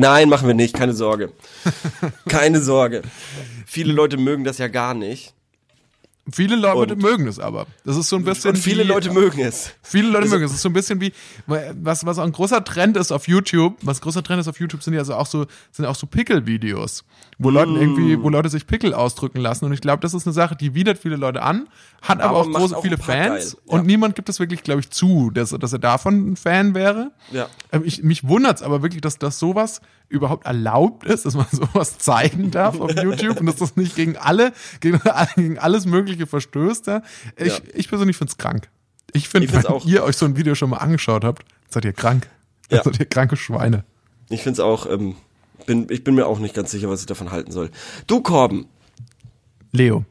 Nein, machen wir nicht, keine Sorge. Keine Sorge. Viele Leute mögen das ja gar nicht. Viele Leute Und- mögen es aber. Das ist so ein bisschen Und viele wie, Leute mögen es. Viele Leute Also- mögen es. Es ist so ein bisschen wie, was, was auch ein großer Trend ist auf YouTube, was ein großer Trend ist auf YouTube, sind ja also auch so, sind auch so Pickel-Videos, wo Leute irgendwie, wo Leute sich Pickel ausdrücken lassen. Und ich glaube, das ist eine Sache, die widert viele Leute an, hat aber, Aber auch große, auch viele Fans. ja. Und niemand gibt es wirklich, glaube ich, zu, dass, dass er davon ein Fan wäre. Ja. Ähm, Ich, mich wundert's aber wirklich, dass, dass sowas überhaupt erlaubt ist, dass man sowas zeigen darf auf YouTube und dass das nicht gegen alle, gegen, gegen alles Mögliche verstößt. Ja. Ich, Ja. ich persönlich find's krank. Ich finde, wenn auch. ihr euch so ein Video schon mal angeschaut habt, seid ihr krank. Ja. Seid ihr kranke Schweine. Ich finde es auch, ähm, bin, ich bin mir auch nicht ganz sicher, was ich davon halten soll. Du, Korben, Leo,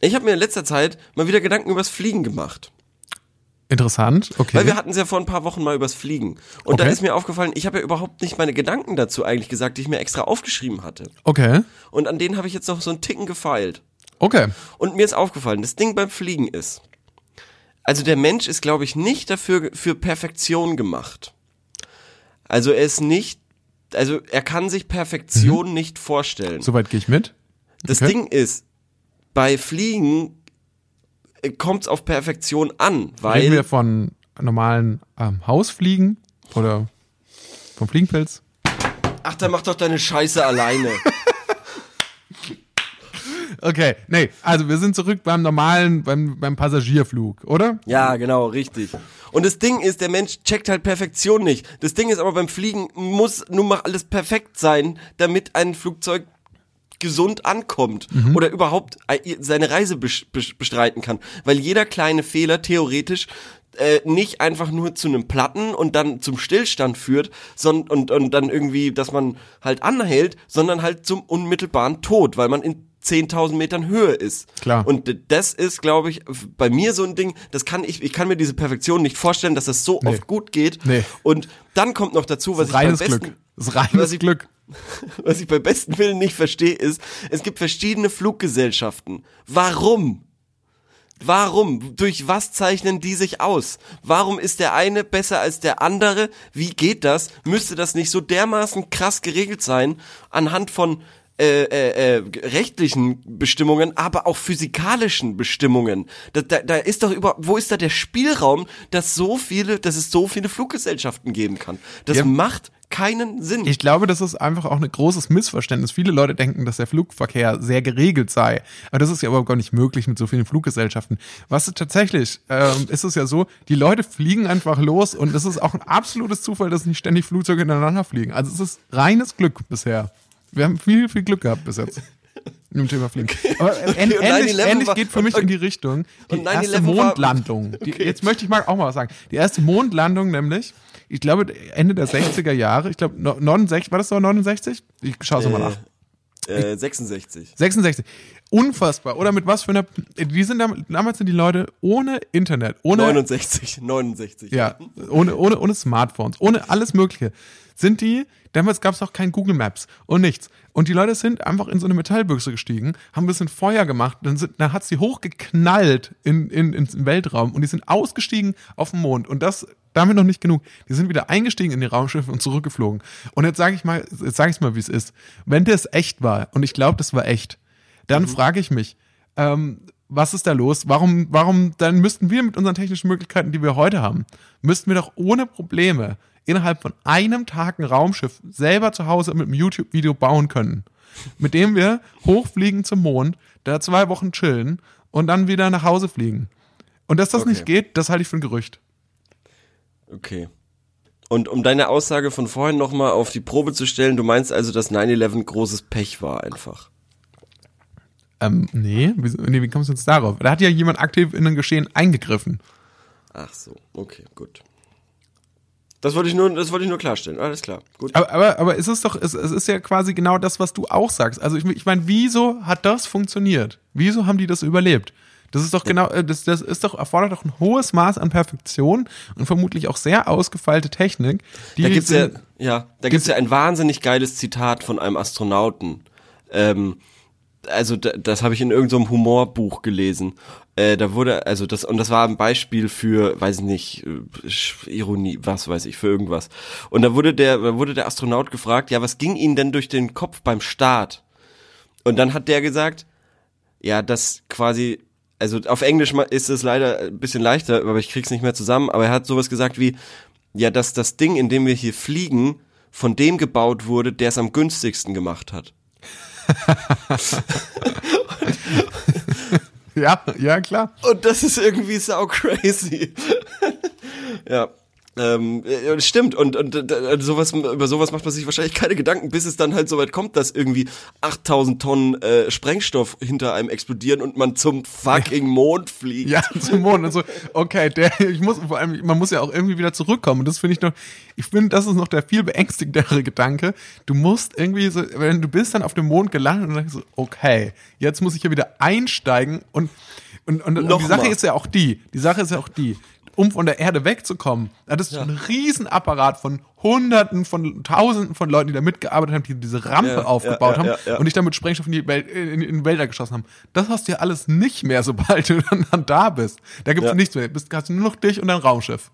ich habe mir in letzter Zeit mal wieder Gedanken übers Fliegen gemacht. Interessant. Okay. Weil wir hatten es ja vor ein paar Wochen mal übers Fliegen. Und da Okay. ist mir aufgefallen, ich habe ja überhaupt nicht meine Gedanken dazu eigentlich gesagt, die ich mir extra aufgeschrieben hatte. okay. Und an denen habe ich jetzt noch so einen Ticken gefeilt. Okay. Und mir ist aufgefallen, das Ding beim Fliegen ist, also der Mensch ist, glaube ich, nicht dafür für Perfektion gemacht. Also er ist nicht, also er kann sich Perfektion nicht vorstellen. Soweit gehe ich mit. Das okay. Ding ist, bei Fliegen kommt es auf Perfektion an, weil Reden wir von normalen ähm, Hausfliegen oder vom Fliegenpilz? ach, dann mach doch deine Scheiße alleine. Okay, nee, also wir sind zurück beim normalen, beim, beim Passagierflug, oder? Ja, genau, richtig. Und das Ding ist, der Mensch checkt halt Perfektion nicht. Das Ding ist aber beim Fliegen muss nun mal alles perfekt sein, damit ein Flugzeug gesund ankommt oder überhaupt äh, seine Reise bes- bes- bestreiten kann. Weil jeder kleine Fehler theoretisch äh, nicht einfach nur zu einem Platten und dann zum Stillstand führt son und, und dann irgendwie, dass man halt anhält, sondern halt zum unmittelbaren Tod, weil man in 10.000 Metern Höhe ist. Klar. Und das ist, glaube ich, bei mir so ein Ding, das kann ich, ich kann mir diese Perfektion nicht vorstellen, dass das so oft gut geht. Nee. Und dann kommt noch dazu, was ich besten, Glück. Das ist reines was ich- Glück. was ich bei besten Willen nicht verstehe, ist, es gibt verschiedene Fluggesellschaften. Warum? Warum? Durch was zeichnen die sich aus? Warum ist der eine besser als der andere? Wie geht das? Müsste das nicht so dermaßen krass geregelt sein anhand von äh, äh, äh, rechtlichen Bestimmungen, aber auch physikalischen Bestimmungen. Da, da, da ist doch über, wo ist da der Spielraum, dass so viele, dass es so viele Fluggesellschaften geben kann? Das Ja. macht keinen Sinn. Ich glaube, das ist einfach auch ein großes Missverständnis. Viele Leute denken, dass der Flugverkehr sehr geregelt sei. Aber das ist ja überhaupt gar nicht möglich mit so vielen Fluggesellschaften. Was tatsächlich, ähm, ist es ja so, die Leute fliegen einfach los und es ist auch ein absolutes Zufall, dass nicht ständig Flugzeuge ineinander fliegen. Also es ist reines Glück bisher. Wir haben viel, viel Glück gehabt bis jetzt. Im Thema Fliegen. Aber und ähnlich, 9/11 ähnlich war- geht für mich in die Richtung. Die und erste 9/11 war- Mondlandung. Die, Jetzt möchte ich mal auch mal was sagen. Die erste Mondlandung nämlich, ich glaube Ende der 60er Jahre, ich glaube no- 69, war das so 69? Ich schaue es mal nach. Äh, 66. 66. Unfassbar. Oder mit was für einer, die sind dam- damals sind die Leute ohne Internet, ohne 69, 69. ja, ohne, ohne, ohne Smartphones, ohne alles Mögliche. Sind die, damals gab es auch kein Google Maps und nichts. Und die Leute sind einfach in so eine Metallbüchse gestiegen, haben ein bisschen Feuer gemacht, dann, sind, dann hat sie hochgeknallt in, in, ins Weltraum und die sind ausgestiegen auf den Mond. Und das damit noch nicht genug. Die sind wieder eingestiegen in die Raumschiffe und zurückgeflogen. Und jetzt sage ich mal, jetzt sage ich mal, wie es ist. Wenn das echt war, und ich glaube, das war echt, dann frage ich mich, ähm, was ist da los? Warum, warum, dann müssten wir mit unseren technischen Möglichkeiten, die wir heute haben, müssten wir doch ohne Probleme innerhalb von einem Tag ein Raumschiff selber zu Hause mit einem YouTube-Video bauen können. Mit dem wir hochfliegen zum Mond, da zwei Wochen chillen und dann wieder nach Hause fliegen. Und dass das Okay. nicht geht, das halte ich für ein Gerücht. Okay. Und um deine Aussage von vorhin nochmal auf die Probe zu stellen, du meinst also, dass 9-11 großes Pech war einfach. Ähm, nee, wie, nee, wie kommst du jetzt darauf? Da hat ja jemand aktiv in ein Geschehen eingegriffen. Ach so, okay, gut. Das wollte ich nur, das wollte ich nur klarstellen. Alles klar, gut. Aber, aber, aber es ist doch, es, es ist ja quasi genau das, was du auch sagst. Also ich, ich meine, wieso hat das funktioniert? Wieso haben die das überlebt? Das ist doch genau, äh, das, das ist doch, erfordert doch ein hohes Maß an Perfektion und vermutlich auch sehr ausgefeilte Technik. Die Da gibt's ja, ja, da gibt's ja ein wahnsinnig geiles Zitat von einem Astronauten. Ähm, also da, das habe ich in irgendeinem so Humorbuch gelesen. Äh, da wurde, also das, und das war ein Beispiel für, weiß ich nicht, äh, Ironie, was weiß ich, für irgendwas. Und da wurde der, da wurde der Astronaut gefragt, ja, was ging Ihnen denn durch den Kopf beim Start? Und dann hat der gesagt, ja, das quasi, also auf Englisch ist es leider ein bisschen leichter, aber ich krieg's nicht mehr zusammen, aber er hat sowas gesagt wie, ja, dass das Ding, in dem wir hier fliegen, von dem gebaut wurde, der es am günstigsten gemacht hat. ja, ja, klar. Und das ist irgendwie sau crazy. ja. Ähm, äh, stimmt und und äh, sowas über sowas macht man sich wahrscheinlich keine Gedanken, bis es dann halt so weit kommt, dass irgendwie 8000 Tonnen äh, Sprengstoff hinter einem explodieren und man zum fucking Mond fliegt. Ja, zum Mond und so. Okay, der ich muss vor allem man muss ja auch irgendwie wieder zurückkommen und das finde ich noch ich finde das ist noch der viel beängstigendere Gedanke. Du musst irgendwie so wenn du bist dann auf dem Mond gelandet und dann so okay, jetzt muss ich ja wieder einsteigen und und, und, und die Sache mal. ist ja auch die, die Sache ist ja auch die, um von der Erde wegzukommen. Das ist ja. ein Riesenapparat von Hunderten, von Tausenden von Leuten, die da mitgearbeitet haben, die diese Rampe ja, aufgebaut ja, haben und dich damit Sprengstoff in die Welt, in, in Wälder geschossen haben. Das hast du ja alles nicht mehr, sobald du dann, dann da bist. Da gibt's nichts mehr. Du hast nur noch dich und dein Raumschiff.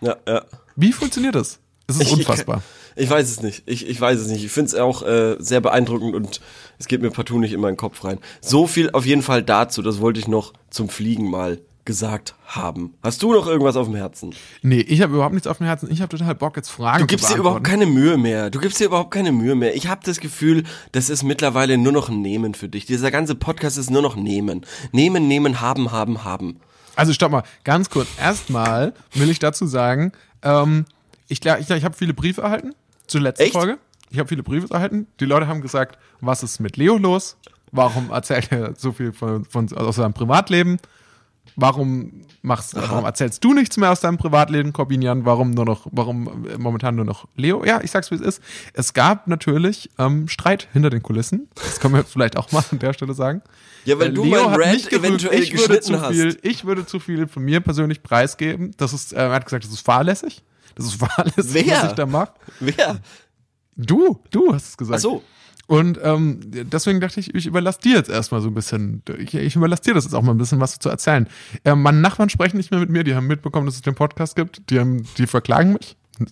Ja, ja. Wie funktioniert das? Es ist ich, unfassbar. Ich, ich, weiß es nicht. Ich, ich weiß es nicht. Ich finde es auch äh, sehr beeindruckend und es geht mir partout nicht in meinen Kopf rein. So viel auf jeden Fall dazu. Das wollte ich noch zum Fliegen mal gesagt haben. Hast du noch irgendwas auf dem Herzen? Nee, ich habe überhaupt nichts auf dem Herzen. Ich habe total Bock, jetzt Fragen Du gibst dir überhaupt keine Mühe mehr. Du gibst dir überhaupt keine Mühe mehr. Ich habe das Gefühl, das ist mittlerweile nur noch ein Nehmen für dich. Dieser ganze Podcast ist nur noch Nehmen. Nehmen, nehmen, haben, haben, haben. Also stopp mal, ganz kurz. Erstmal will ich dazu sagen, ähm, ich ich, ich habe viele Briefe erhalten zur letzten Echt? Folge. Ich habe viele Briefe erhalten. Die Leute haben gesagt, was ist mit Leo los? Warum erzählt er so viel von, von aus seinem Privatleben? Warum machst, Aha. warum erzählst du nichts mehr aus deinem Privatleben, Corbinian? Warum nur noch, warum momentan nur noch Leo? Ja, ich sag's wie es ist. Es gab natürlich ähm, Streit hinter den Kulissen. Das können wir vielleicht auch mal an der Stelle sagen. Ja, weil du Leo mein Rant eventuell ich würde zu viel, Ich würde zu viel von mir persönlich preisgeben. Das ist, äh, er hat gesagt, das ist fahrlässig. Das ist fahrlässig, Wer? was ich da mache. Wer? Du, du hast es gesagt. Ach so. Und ähm, deswegen dachte ich, ich überlasse dir jetzt erstmal so ein bisschen, ich, ich überlasse dir das jetzt auch mal ein bisschen was zu erzählen. Äh, meine Nachbarn sprechen nicht mehr mit mir, die haben mitbekommen, dass es den Podcast gibt, die, haben, die verklagen mich.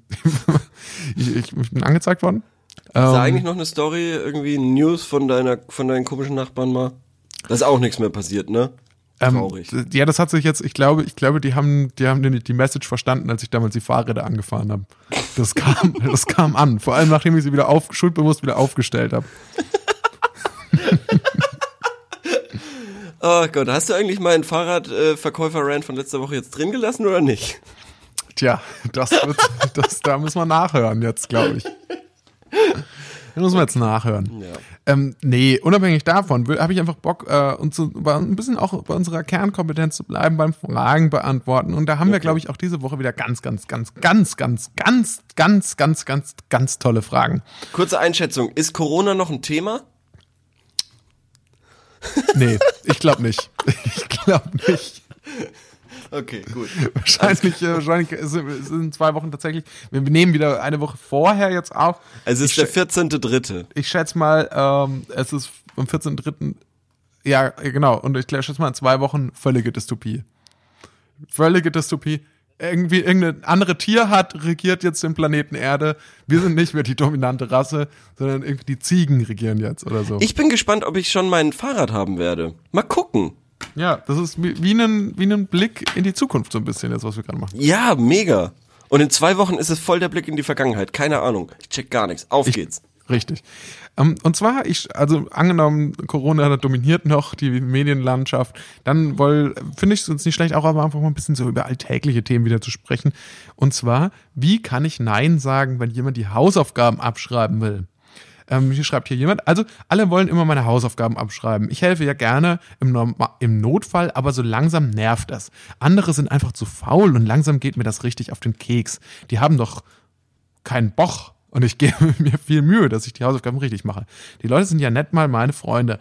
ich, ich, ich, bin angezeigt worden. Ist da ähm, eigentlich noch eine Story, irgendwie News von deiner, von deinen komischen Nachbarn mal? Da ist auch nichts mehr passiert, ne? Ähm, Traurig. Ähm, ja, das hat sich jetzt, ich glaube, ich glaube, die haben, die haben die, die Message verstanden, als ich damals die Fahrräder angefahren habe. Das kam, das kam an. Vor allem nachdem ich sie wieder auf, schuldbewusst wieder aufgestellt habe. oh Gott, hast du eigentlich meinen Fahrradverkäufer-Rand von letzter Woche jetzt drin gelassen oder nicht? Tja, das wird, das, da müssen wir nachhören jetzt, glaube ich. Den müssen wir jetzt nachhören. Ja. Ähm, nee, unabhängig davon habe ich einfach Bock, äh, uns so, ein bisschen auch bei unserer Kernkompetenz zu bleiben, beim Fragen beantworten. Und da haben okay. wir, glaube ich, auch diese Woche wieder ganz, ganz, ganz, ganz, ganz, ganz, ganz, ganz, ganz, ganz tolle Fragen. Kurze Einschätzung. Ist Corona noch ein Thema? Nee, ich glaube nicht. Ich glaube nicht. Okay, gut. Wahrscheinlich, äh, wahrscheinlich sind zwei Wochen tatsächlich. Wir nehmen wieder eine Woche vorher jetzt auf. Es ist ich der 14.3. Ich schätze mal, ähm, es ist am 14.3. Ja, genau. Und ich schätze mal, in zwei Wochen völlige Dystopie. Völlige Dystopie. Irgendwie irgendeine andere Tierart regiert jetzt den Planeten Erde. Wir sind nicht mehr die dominante Rasse, sondern irgendwie die Ziegen regieren jetzt oder so. Ich bin gespannt, ob ich schon mein Fahrrad haben werde. Mal gucken. Ja, das ist wie, ein, wie ein Blick in die Zukunft so ein bisschen, jetzt, was wir gerade machen. Ja, mega. Und in zwei Wochen ist es voll der Blick in die Vergangenheit. Keine Ahnung. Ich check gar nichts. Auf ich, geht's. Richtig. Um, ähm, und zwar, ich, also angenommen, Corona dominiert noch die Medienlandschaft, dann finde ich es uns nicht schlecht, auch aber einfach mal ein bisschen so über alltägliche Themen wieder zu sprechen. Und zwar, wie kann ich Nein sagen, wenn jemand die Hausaufgaben abschreiben will? Ähm, hier schreibt hier jemand, also alle wollen immer meine Hausaufgaben abschreiben. Ich helfe ja gerne im, im Notfall, aber so langsam nervt das. Andere sind einfach zu faul und langsam geht mir das richtig auf den Keks. Die haben doch keinen Bock. Und ich gebe mir viel Mühe, dass ich die Hausaufgaben richtig mache. Die Leute sind ja nett mal meine Freunde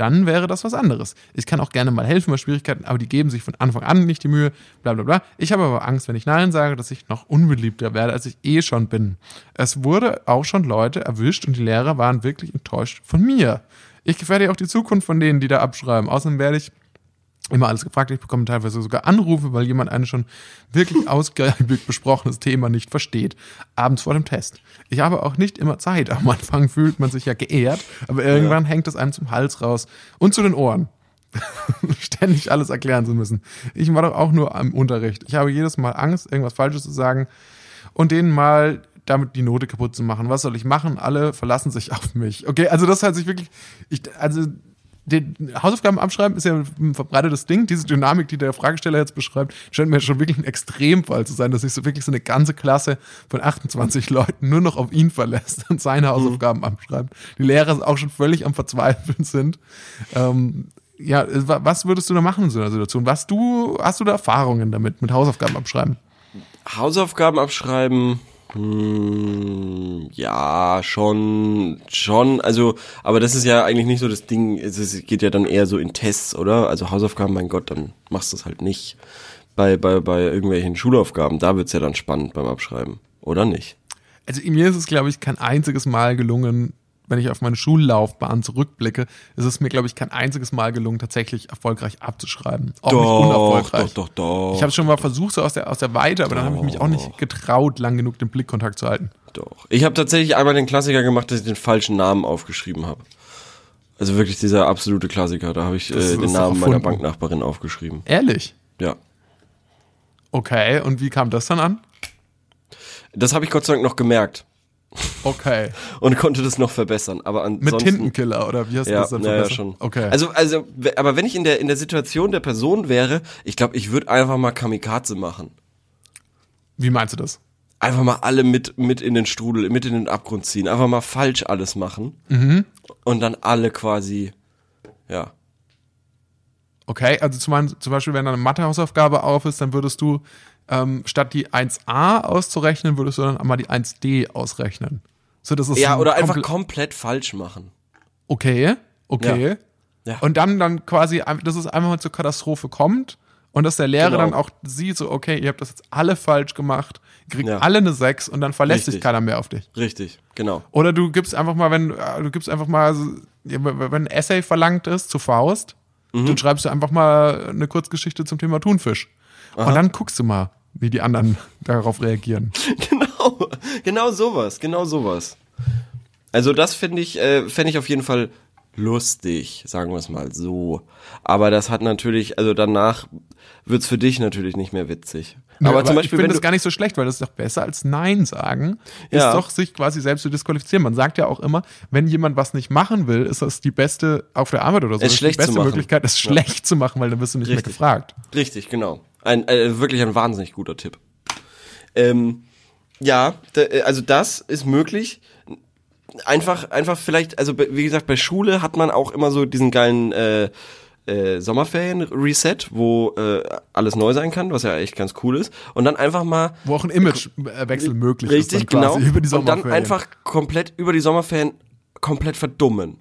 dann wäre das was anderes. Ich kann auch gerne mal helfen bei Schwierigkeiten, aber die geben sich von Anfang an nicht die Mühe, bla bla bla. Ich habe aber Angst, wenn ich Nein sage, dass ich noch unbeliebter werde, als ich eh schon bin. Es wurde auch schon Leute erwischt und die Lehrer waren wirklich enttäuscht von mir. Ich gefährde auch die Zukunft von denen, die da abschreiben. Außerdem werde ich immer alles gefragt. Ich bekomme teilweise sogar Anrufe, weil jemand ein schon wirklich ausgiebig besprochenes Thema nicht versteht. Abends vor dem Test. Ich habe auch nicht immer Zeit. Am Anfang fühlt man sich ja geehrt, aber irgendwann hängt es einem zum Hals raus und zu den Ohren. Ständig alles erklären zu müssen. Ich war doch auch nur am Unterricht. Ich habe jedes Mal Angst, irgendwas Falsches zu sagen und denen mal damit die Note kaputt zu machen. Was soll ich machen? Alle verlassen sich auf mich. Okay, also das hat sich wirklich, ich, also die Hausaufgaben abschreiben ist ja ein verbreitetes Ding. Diese Dynamik, die der Fragesteller jetzt beschreibt, scheint mir schon wirklich ein Extremfall zu sein, dass sich so wirklich so eine ganze Klasse von 28 Leuten nur noch auf ihn verlässt und seine Hausaufgaben mhm. abschreibt. Die Lehrer auch schon völlig am Verzweifeln sind. Ähm, ja, was würdest du da machen in so einer Situation? Was du, hast du da Erfahrungen damit, mit Hausaufgaben abschreiben? Hausaufgaben abschreiben, hm, ja, schon, schon, also, aber das ist ja eigentlich nicht so das Ding, es geht ja dann eher so in Tests, oder? Also Hausaufgaben, mein Gott, dann machst du es halt nicht. Bei, bei, bei irgendwelchen Schulaufgaben, da wird's ja dann spannend beim Abschreiben, oder nicht? Also mir ist es, glaube ich, kein einziges Mal gelungen, wenn ich auf meine Schullaufbahn zurückblicke, ist es mir, glaube ich, kein einziges Mal gelungen, tatsächlich erfolgreich abzuschreiben. Auch doch, nicht unerfolgreich. Doch, doch, doch. Ich habe schon mal versucht, so aus der, aus der Weite, aber doch. dann habe ich mich auch nicht getraut, lang genug den Blickkontakt zu halten. Doch. Ich habe tatsächlich einmal den Klassiker gemacht, dass ich den falschen Namen aufgeschrieben habe. Also wirklich dieser absolute Klassiker. Da habe ich äh, den Namen meiner Banknachbarin aufgeschrieben. Ehrlich? Ja. Okay, und wie kam das dann an? Das habe ich Gott sei Dank noch gemerkt. Okay. Und konnte das noch verbessern. Aber ansonsten, Mit Tintenkiller oder wie hast du ja, das dann verbessert? Ja, schon. Okay. Also, also, aber wenn ich in der, in der Situation der Person wäre, ich glaube, ich würde einfach mal Kamikaze machen. Wie meinst du das? Einfach mal alle mit, mit in den Strudel, mit in den Abgrund ziehen. Einfach mal falsch alles machen. Mhm. Und dann alle quasi, ja. Okay, also zum, zum Beispiel, wenn da eine Mathehausaufgabe auf ist, dann würdest du ähm, statt die 1a auszurechnen, würdest du dann einmal die 1d ausrechnen. So, das ist ja, oder einfach komplett falsch machen. Okay, okay. Ja. ja. Und dann, dann quasi, dass es einfach mal zur Katastrophe kommt und dass der Lehrer genau. dann auch sieht, so, okay, ihr habt das jetzt alle falsch gemacht, kriegt ja. alle eine 6 und dann verlässt Richtig. sich keiner mehr auf dich. Richtig, genau. Oder du gibst einfach mal, wenn, äh, du gibst einfach mal, wenn ein Essay verlangt ist zu Faust, mhm. dann schreibst du einfach mal eine Kurzgeschichte zum Thema Thunfisch. Aha. Und dann guckst du mal, wie die anderen darauf reagieren. Genau, genau sowas, genau sowas. Also das finde ich, äh, fände ich auf jeden Fall lustig, sagen wir es mal so. Aber das hat natürlich, also danach wird's für dich natürlich nicht mehr witzig. Ja, aber, aber, zum Beispiel, ich finde das gar nicht so schlecht, weil das ist doch besser als Nein sagen, ist ja. doch sich quasi selbst zu disqualifizieren. Man sagt ja auch immer, wenn jemand was nicht machen will, ist das die beste auf der Arbeit oder so. Es ist die beste Möglichkeit, es ja. schlecht zu machen, weil dann wirst du nicht Richtig. mehr gefragt. Richtig, genau. Ein, äh, wirklich ein wahnsinnig guter Tipp. Ähm, ja, äh, also das ist möglich. Einfach, einfach vielleicht, also wie gesagt, bei Schule hat man auch immer so diesen geilen äh, äh, Sommerferien-Reset, wo äh, alles neu sein kann, was ja echt ganz cool ist. Und dann einfach mal. Wo auch ein Imagewechsel möglich richtig, ist. Richtig, genau. Über die Sommerferien. Und dann einfach komplett über die Sommerferien komplett verdummen.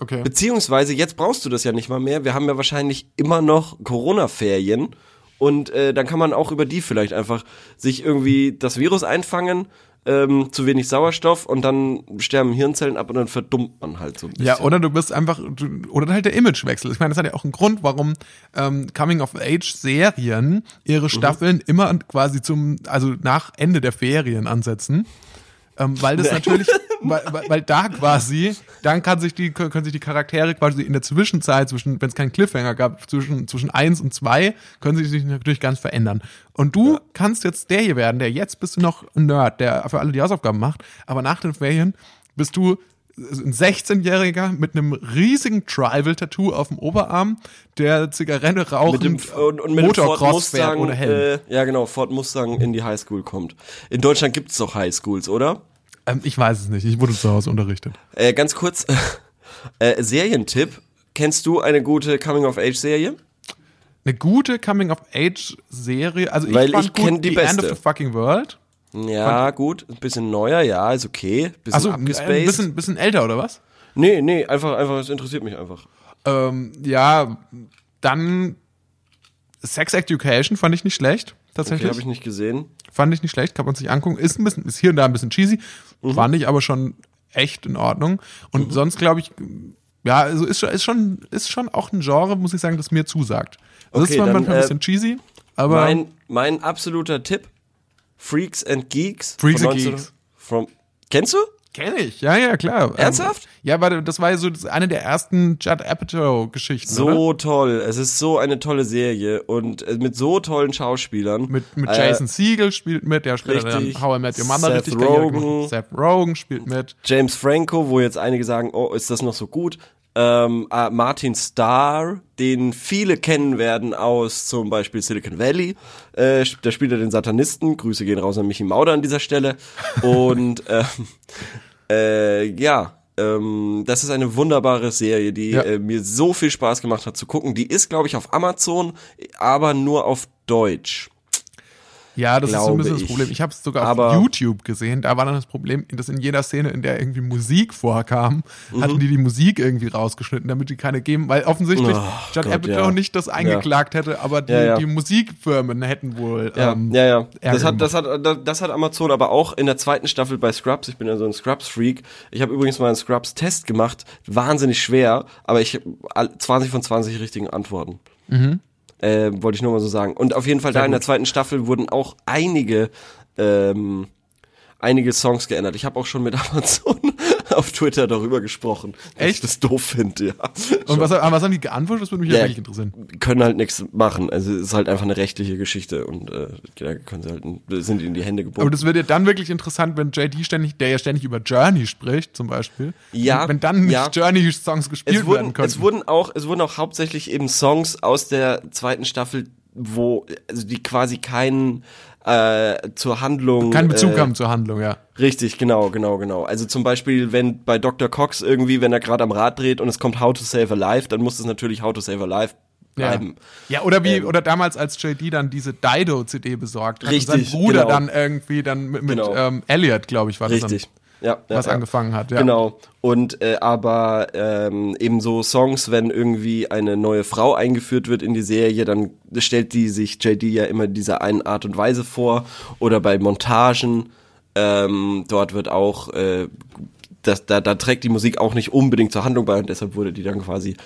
Okay. Beziehungsweise, jetzt brauchst du das ja nicht mal mehr. Wir haben ja wahrscheinlich immer noch Corona-Ferien. Und äh, dann kann man auch über die vielleicht einfach sich irgendwie das Virus einfangen, ähm, zu wenig Sauerstoff und dann sterben Hirnzellen ab und dann verdummt man halt so ein bisschen. Ja, oder du bist einfach, du, oder halt der Imagewechsel. Ich meine, das hat ja auch einen Grund, warum ähm, Coming-of-Age-Serien ihre mhm. Staffeln mhm. immer quasi zum, also nach Ende der Ferien ansetzen. Ähm, weil das natürlich, weil, weil da quasi, dann kann sich die, können sich die Charaktere quasi in der Zwischenzeit, zwischen, wenn es keinen Cliffhanger gab, zwischen, zwischen eins und zwei, können sie sich natürlich ganz verändern. Und du ja. kannst jetzt der hier werden, der jetzt bist du noch ein Nerd, der für alle die Hausaufgaben macht, aber nach den Ferien bist du ein 16-Jähriger mit einem riesigen Tribal-Tattoo auf dem Oberarm, der Zigarette raucht und, und mit Motocross fährt ohne Helm. Äh, ja, genau, Ford Mustang in die Highschool kommt. In Deutschland gibt's doch Highschools, oder? Ähm, ich weiß es nicht. Ich wurde zu Hause unterrichtet. Äh, ganz kurz, äh, Serientipp. Kennst du eine gute Coming-of-Age-Serie? Eine gute Coming-of-Age-Serie? Also ich Weil ich gut die, die beste. End of the Fucking World. Ja, fand gut. Ein bisschen neuer, ja, ist okay. Bisschen also, abgespaced. Ein bisschen, bisschen älter, oder was? Nee, nee, einfach, einfach, es interessiert mich einfach. Ähm, ja, dann Sex Education fand ich nicht schlecht, tatsächlich. Okay, habe ich nicht gesehen. Fand ich nicht schlecht, kann man sich angucken. Ist ein bisschen, ist hier und da ein bisschen cheesy, mhm. fand ich aber schon echt in Ordnung. Und mhm. sonst glaube ich, Ja, also ist, schon- ist schon, ist schon auch ein Genre, muss ich sagen, das mir zusagt. Das Okay, ist zwar dann, manchmal ein äh, bisschen cheesy, aber Mein, mein absoluter Tipp: Freaks and Geeks. Freaks and 19 Geeks. From, kennst du? kenne ich. Ja, ja, klar. Ernsthaft? Ähm, ja, warte, das war ja so eine der ersten Judd Apatow-Geschichten, oder? So toll. Es ist so eine tolle Serie und äh, mit so tollen Schauspielern. Mit, mit Äh, Jason Segel spielt mit, der spielt richtig. dann How I Met Your Mother Seth richtig Rogen. Seth Rogen spielt mit. James Franco, wo jetzt einige sagen, oh, ist das noch so gut? Ähm, äh, Martin Starr, den viele kennen werden aus zum Beispiel Silicon Valley. Äh, da spielt er den Satanisten. Grüße gehen raus an Michi Mauder an dieser Stelle. Und ähm, äh, ja, ähm, das ist eine wunderbare Serie, die Ja. äh, mir so viel Spaß gemacht hat zu gucken. Die ist, glaube ich, auf Amazon, aber nur auf Deutsch. Ja, das ist so ein bisschen das. Problem. Ich habe es sogar Aber- auf YouTube gesehen. Da war dann das Problem, dass in jeder Szene, in der irgendwie Musik vorkam, Mhm. hatten die die Musik irgendwie rausgeschnitten, damit die keine geben, weil offensichtlich Oh, Gott, Apatow ja. nicht das eingeklagt hätte, aber die, Ja, ja. die Musikfirmen hätten wohl. Ja, ähm, ja, ja. Das hat, das hat, das hat Amazon aber auch in der zweiten Staffel bei Scrubs. Ich bin ja so ein Scrubs-Freak. Ich habe übrigens mal einen Scrubs-Test gemacht. Wahnsinnig schwer, aber ich all- 20 von 20 richtigen Antworten. Äh, wollte ich nur mal so sagen. Und auf jeden Fall da in der zweiten Staffel wurden auch einige, ähm, einige Songs geändert. Ich habe auch schon mit Amazon auf Twitter darüber gesprochen. dass Echt? Ich das doof finde, ja. Und was, aber was haben die geantwortet? Das würde mich Ja. ja. wirklich interessieren. können halt nichts machen. Also es ist halt einfach eine rechtliche Geschichte und äh, da können sie halt sind ihnen die Hände gebunden. Aber das wird ja dann wirklich interessant, wenn JD ständig, der ja ständig über Journey spricht, zum Beispiel. Ja, wenn dann nicht ja. Journey-Songs gespielt es wurden, werden können. es wurden auch, es wurden auch hauptsächlich eben Songs aus der zweiten Staffel, wo, also die quasi keinen äh, zur Handlung. keinen Bezug äh, haben zur Handlung, ja. Richtig, genau, genau, genau. Also zum Beispiel, wenn bei Dr. Cox irgendwie, wenn er gerade am Rad dreht und es kommt How to Save a Life, dann muss es natürlich How to Save a Life bleiben. Ja, ja oder wie, Ähm, oder damals, als JD dann diese Dido-CD besorgt hat Richtig, und sein Bruder genau. dann irgendwie dann mit, mit Genau. ähm, Elliot, glaube ich, war das Richtig. Ja, was ja. angefangen hat. Ja. Genau. Und äh, aber ähm, eben so Songs, wenn irgendwie eine neue Frau eingeführt wird in die Serie, dann stellt die sich JD ja immer dieser einen Art und Weise vor. Oder bei Montagen, ähm, dort wird auch, äh, das, da, da trägt die Musik auch nicht unbedingt zur Handlung bei und deshalb wurde die dann quasi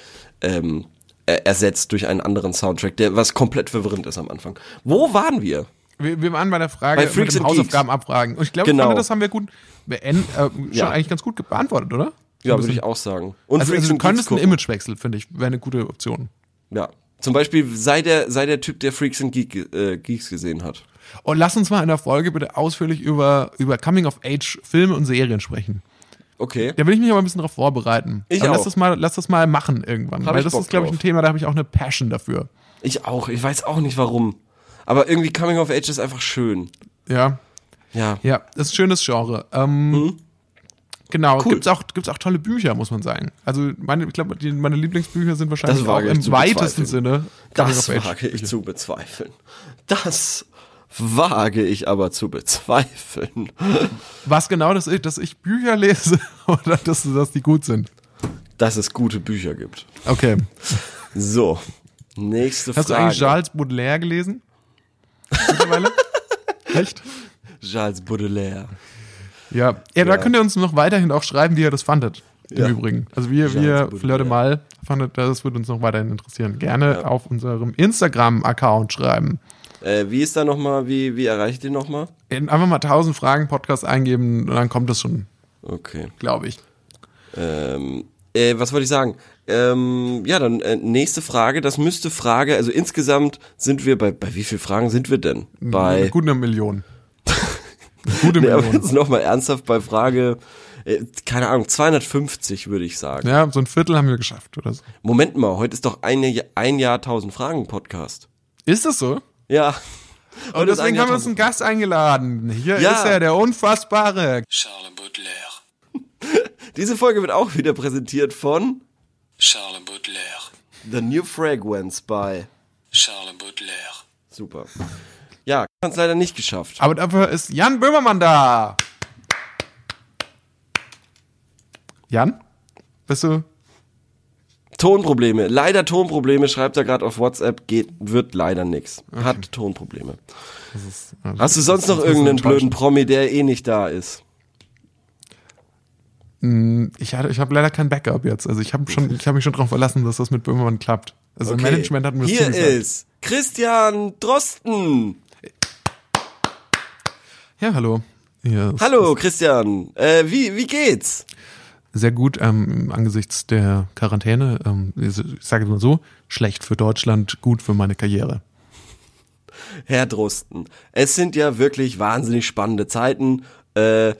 ähm, er- ersetzt durch einen anderen Soundtrack, der was komplett verwirrend ist am Anfang. Wo waren wir? Wir, wir waren bei der Frage Bei mit Freaks and Hausaufgaben abfragen. Und ich glaube, Genau. das haben wir gut äh, schon Ja. eigentlich ganz gut beantwortet, oder? So Ja, würde ich auch sagen. Und Also, also du könntest einen. Imagewechsel, finde ich, wäre eine gute Option. Ja. Zum Beispiel sei der, sei der Typ, der Freaks and Geek, äh, Geeks gesehen hat. Und lass uns mal in der Folge bitte ausführlich über, über Coming-of-Age-Filme und Serien sprechen. Okay. Da will ich mich aber ein bisschen darauf vorbereiten. Ich aber auch. Lass das mal, lass das mal machen irgendwann. Hab weil das Bock ist, glaube ich, ein. Thema, da habe ich auch eine Passion dafür. Ich auch. Ich weiß auch nicht warum. Aber irgendwie Coming of Age ist einfach schön. Ja. Ja. Ja, das ist ein schönes Genre. Ähm, Genau, Mhm. Cool. gibt's auch gibt's auch tolle Bücher, muss man sagen. Also meine, ich glaube, meine Lieblingsbücher sind wahrscheinlich auch im weitesten. Sinne. Das wage ich zu bezweifeln. Das wage ich aber zu bezweifeln. Was genau das ist, dass ich Bücher lese oder dass, dass die gut sind. Dass es gute Bücher gibt. Okay. So. Nächste Hast du Frage. eigentlich Charles Baudelaire gelesen? Mittlerweile? Echt? Charles Baudelaire. Ja. ja, da Ja. könnt ihr uns noch weiterhin auch schreiben, wie ihr das fandet. Im Ja. Übrigen. Also ihr Charles Baudelaire. Fleur de Mal fandet, das würde uns noch weiterhin interessieren. Gerne auf unserem Instagram-Account schreiben. Äh, wie ist da nochmal, wie, wie erreicht ihr nochmal? Einfach mal 1000 Fragen Podcast eingeben und dann kommt das schon, Okay. glaube ich. Ähm, äh, was wollte ich sagen? Ähm, ja, dann äh, nächste Frage. Das müsste Frage, also insgesamt sind wir bei, bei wie viel Fragen sind wir denn? Bei, Gut eine Million. Eine Gute nee, aber Million. jetzt nochmal ernsthaft bei Frage, äh, keine Ahnung, 250 würde ich sagen. Ja, so ein Viertel haben wir geschafft oder so. Moment mal, heute ist doch ein, ein Jahr 1000 Fragen Podcast. Ist das so? Ja. Und ein deswegen haben wir uns einen Gast eingeladen. Hier Ja. ist er, der unfassbare. Charles Baudelaire. Diese Folge wird auch wieder präsentiert von Charles Baudelaire. The New Fragrance bei Charles Baudelaire. Super. Ja, haben es leider nicht geschafft. Aber dafür ist Jan Böhmermann da. Jan? Bist du? Tonprobleme. Leider Tonprobleme, schreibt er gerade auf WhatsApp, geht, wird leider nix. Hat Tonprobleme. Ist, also, Hast du sonst noch irgendeinen blöden Promi, der eh nicht da ist? Ich, hatte- ich habe leider kein Backup jetzt. Also ich habe ich habe mich schon darauf verlassen, dass das mit Böhmermann klappt. Also Okay. Management hat mir Hier ist Christian Drosten. Ja, hallo. Ist Hallo Christian, äh, wie, wie geht's? Sehr gut ähm, angesichts der Quarantäne. Ähm, ich sage es mal so, schlecht für Deutschland, gut für meine Karriere. Herr Drosten, es sind ja wirklich wahnsinnig spannende Zeiten. Äh, äh,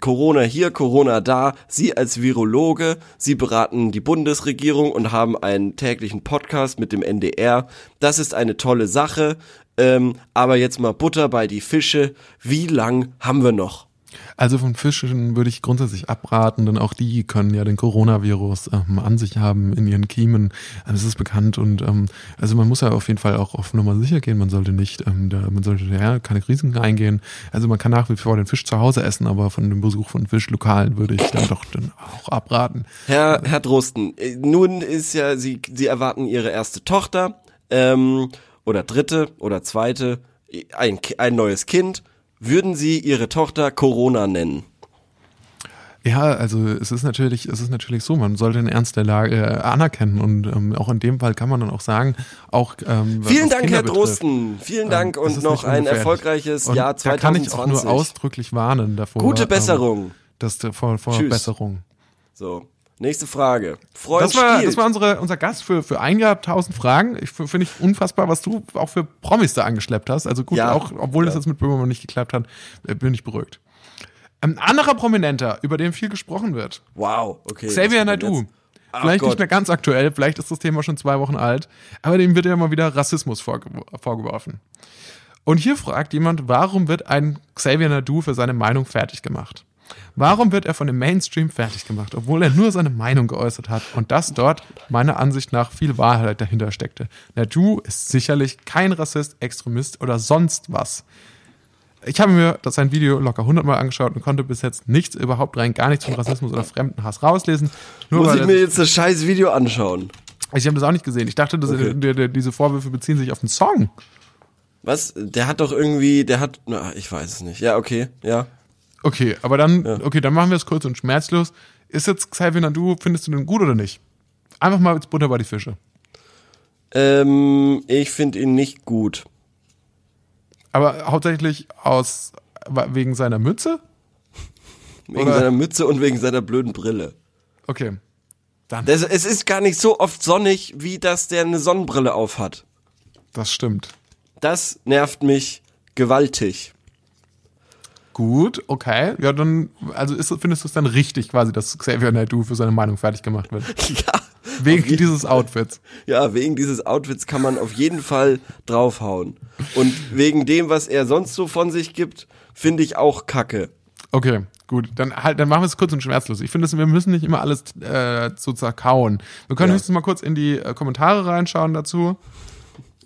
Corona hier, Corona da. Sie als Virologe, Sie beraten die Bundesregierung und haben einen täglichen Podcast mit dem NDR. Das ist eine tolle Sache. Ähm, aber jetzt mal Butter bei die Fische. Wie lang haben wir noch? Also von Fischen würde ich grundsätzlich abraten, denn auch die können ja den Coronavirus ähm, an sich haben in ihren Kiemen. Also Das ist bekannt und ähm, also man muss ja auf jeden Fall auch auf Nummer sicher gehen. Man sollte nicht, ähm, da, man sollte ja keine Risiken eingehen. Also man kann nach wie vor den Fisch zu Hause essen, aber von dem Besuch von Fischlokalen würde ich dann doch dann auch abraten. Herr, Herr Drosten, äh, nun ist ja, Sie, Sie erwarten Ihre erste Tochter, ähm, oder dritte oder zweite, ein, ein neues Kind. Würden Sie Ihre Tochter Corona nennen? Ja, also es ist natürlich, es ist natürlich so, man sollte den Ernst der Lage äh, anerkennen und ähm, auch in dem Fall kann man dann auch sagen, auch ähm, Vielen Dank, Kinder Herr betrifft, Drosten. Vielen Dank ähm, und noch ein erfolgreiches und Jahr Da kann ich 2020. auch nur ausdrücklich warnen davor. Gute ähm, Besserung. dass der- vor, vor Tschüss. Besserung. So, nächste Frage. Freund Das war, das war unsere, unser Gast für, für ein Jahr tausend Fragen. Ich finde ich unfassbar, was du auch für Promis da angeschleppt hast. Also gut, Ja. auch obwohl das jetzt mit Böhmermann nicht geklappt hat, äh, bin ich beruhigt. Ein anderer Prominenter, über den viel gesprochen wird, wow, okay. Xavier Ach Vielleicht Gott. nicht mehr ganz aktuell, vielleicht ist das Thema schon zwei Wochen alt, aber dem wird ja mal wieder Rassismus vorge vorgeworfen. Und hier fragt jemand, warum wird ein Xavier Naidu für seine Meinung fertig gemacht? Warum wird er von dem Mainstream fertig gemacht, obwohl er nur seine Meinung geäußert hat und dass dort meiner Ansicht nach viel Wahrheit dahinter steckte? Naidu ist sicherlich kein Rassist, Extremist oder sonst was. Ich habe mir das sein Video locker hundertmal angeschaut und konnte bis jetzt nichts, überhaupt rein gar nichts von Rassismus oder Fremdenhass rauslesen. Nur Muss ich mir jetzt das scheiß Video anschauen? ich habe das auch nicht gesehen. Ich dachte, dass Okay. der, der, diese Vorwürfe beziehen sich auf den Song. Was? Der hat doch irgendwie, der hat, na, ich weiß es nicht. Ja, okay, ja. Okay, aber dann, okay, dann machen wir es kurz und schmerzlos. Ist jetzt Xavier Nadu, findest du den gut oder nicht? Einfach mal jetzt Butter bei die Fische. Ähm, ich finde ihn nicht gut. Aber hauptsächlich aus wegen seiner Mütze? Wegen Oder- seiner Mütze und wegen seiner blöden Brille. Okay. Dann. Das, es ist gar nicht so oft sonnig, wie dass der eine Sonnenbrille aufhat. Das stimmt. Das nervt mich gewaltig. Gut, okay. Ja, dann, also ist, findest du es dann richtig quasi, dass Xavier Naidoo für seine Meinung fertig gemacht wird? Ja, Wegen dieses Outfits. ja, wegen dieses Outfits kann man auf jeden Fall draufhauen. Und wegen dem, was er sonst so von sich gibt, finde ich auch kacke. Okay, gut. Dann halt, dann machen wir es kurz und schmerzlos. Ich finde, wir müssen nicht immer alles äh, so zerkauen. Wir können Ja. höchstens mal kurz in die äh, Kommentare reinschauen dazu.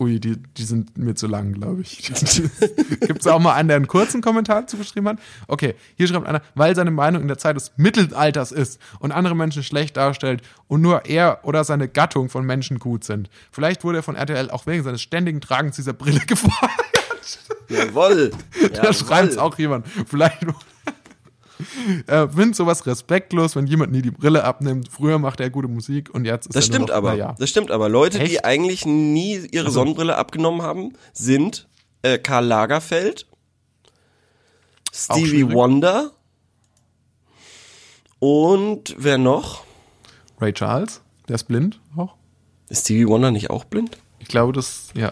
Ui, die, die sind mir zu lang, glaube ich. Gibt es auch mal einen, der einen kurzen Kommentar zugeschrieben hat? Okay, hier schreibt einer, weil seine Meinung in der Zeit des Mittelalters ist und andere Menschen schlecht darstellt und nur er oder seine Gattung von Menschen gut sind. Vielleicht wurde er von RTL auch wegen seines ständigen Tragens dieser Brille gefeuert. Jawoll. Da schreibt auch jemand. Vielleicht äh, finde sowas respektlos, wenn jemand nie die Brille abnimmt. Früher machte er gute Musik und jetzt ist Das er stimmt noch, aber. naja. Das stimmt aber. Leute, die Echt? eigentlich nie ihre Also- Sonnenbrille abgenommen haben, sind äh, Karl Lagerfeld, Stevie. Wonder und wer noch? Ray Charles, der ist blind auch. Ist Stevie Wonder nicht auch blind? Ich glaube, das, ja.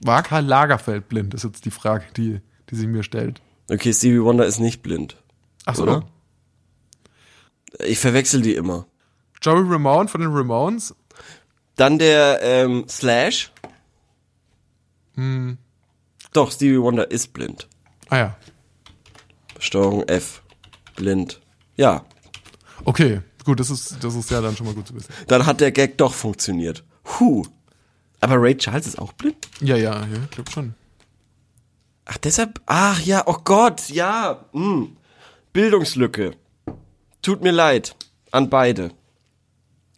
War Karl Lagerfeld blind, ist jetzt die Frage, die, die sich mir stellt. Okay, Stevie Wonder ist nicht blind. Ach so. Oder? Ich verwechsel die immer. Joey Ramone von den Ramones. Dann der ähm, Slash. Hm. Doch, Stevie Wonder ist blind. Ah ja. Steuerung F. Blind. Ja, Okay, gut, das ist, das ist ja dann schon mal gut zu wissen. dann hat der Gag doch funktioniert. Huh. Aber Ray Charles ist auch blind? Ja, ja, ja, ich glaube schon. Ach, deshalb. Ach ja, oh Gott, ja. Hm. Bildungslücke. Tut mir leid. An beide.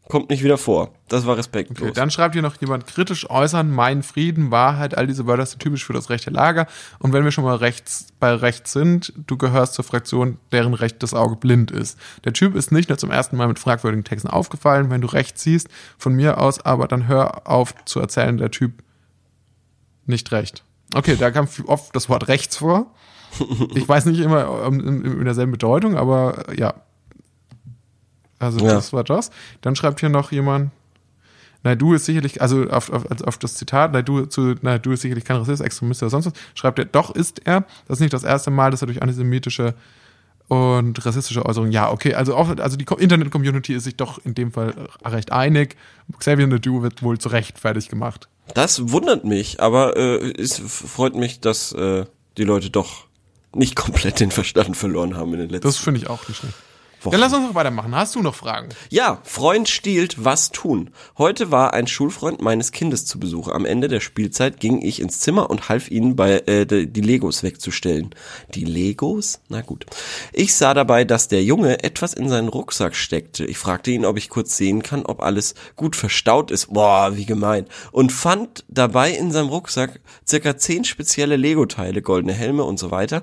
kommt nicht wieder vor. Das war respektlos. Okay, dann schreibt hier noch jemand kritisch äußern, mein Frieden, Wahrheit, all diese Wörter sind typisch für das rechte Lager. Und wenn wir schon mal rechts bei rechts sind, du gehörst zur Fraktion, deren rechtes Auge blind ist. Der Typ ist nicht nur zum ersten Mal mit fragwürdigen Texten aufgefallen, wenn du rechts siehst, von mir aus, aber dann hör auf zu erzählen, der Typ nicht recht. Okay, da kam oft das Wort rechts vor. Ich weiß nicht immer in, derselben Bedeutung, aber äh, ja. Also Ja. das war das. Dann schreibt hier noch jemand, Naidu ist sicherlich, also auf, auf, auf das Zitat, Naidu, zu, Naidu ist sicherlich kein Rassist, Extremist oder sonst was, schreibt er, doch ist er. Das ist nicht das erste Mal, dass er durch antisemitische und rassistische Äußerungen, ja, okay, also, auch, also die Co- Internet-Community ist sich doch in dem Fall recht einig. Xavier Naidu wird wohl zu Recht fertig gemacht. Das wundert mich, aber äh, es freut mich, dass äh, die Leute doch nicht komplett den Verstand verloren haben in den letzten Das finde ich auch nicht schlecht. Wochen. Dann lass uns noch weitermachen. Hast du noch Fragen? Ja, Freund stiehlt, was tun? Heute war ein Schulfreund meines Kindes zu Besuch. Am Ende der Spielzeit ging ich ins Zimmer und half ihnen bei äh, die die Legos wegzustellen. Die Legos? Na gut. Ich sah dabei, dass der Junge etwas in seinen Rucksack steckte. Ich fragte ihn, ob ich kurz sehen kann, ob alles gut verstaut ist. Boah, wie gemein. Und fand dabei in seinem Rucksack circa zehn spezielle Lego-Teile, goldene Helme und so weiter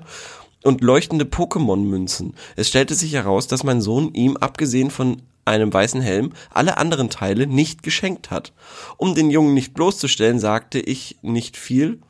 und leuchtende Pokémon-Münzen. Es stellte sich heraus, dass mein Sohn ihm, abgesehen von einem weißen Helm, alle anderen Teile nicht geschenkt hat. Um den Jungen nicht bloßzustellen, sagte ich nicht viel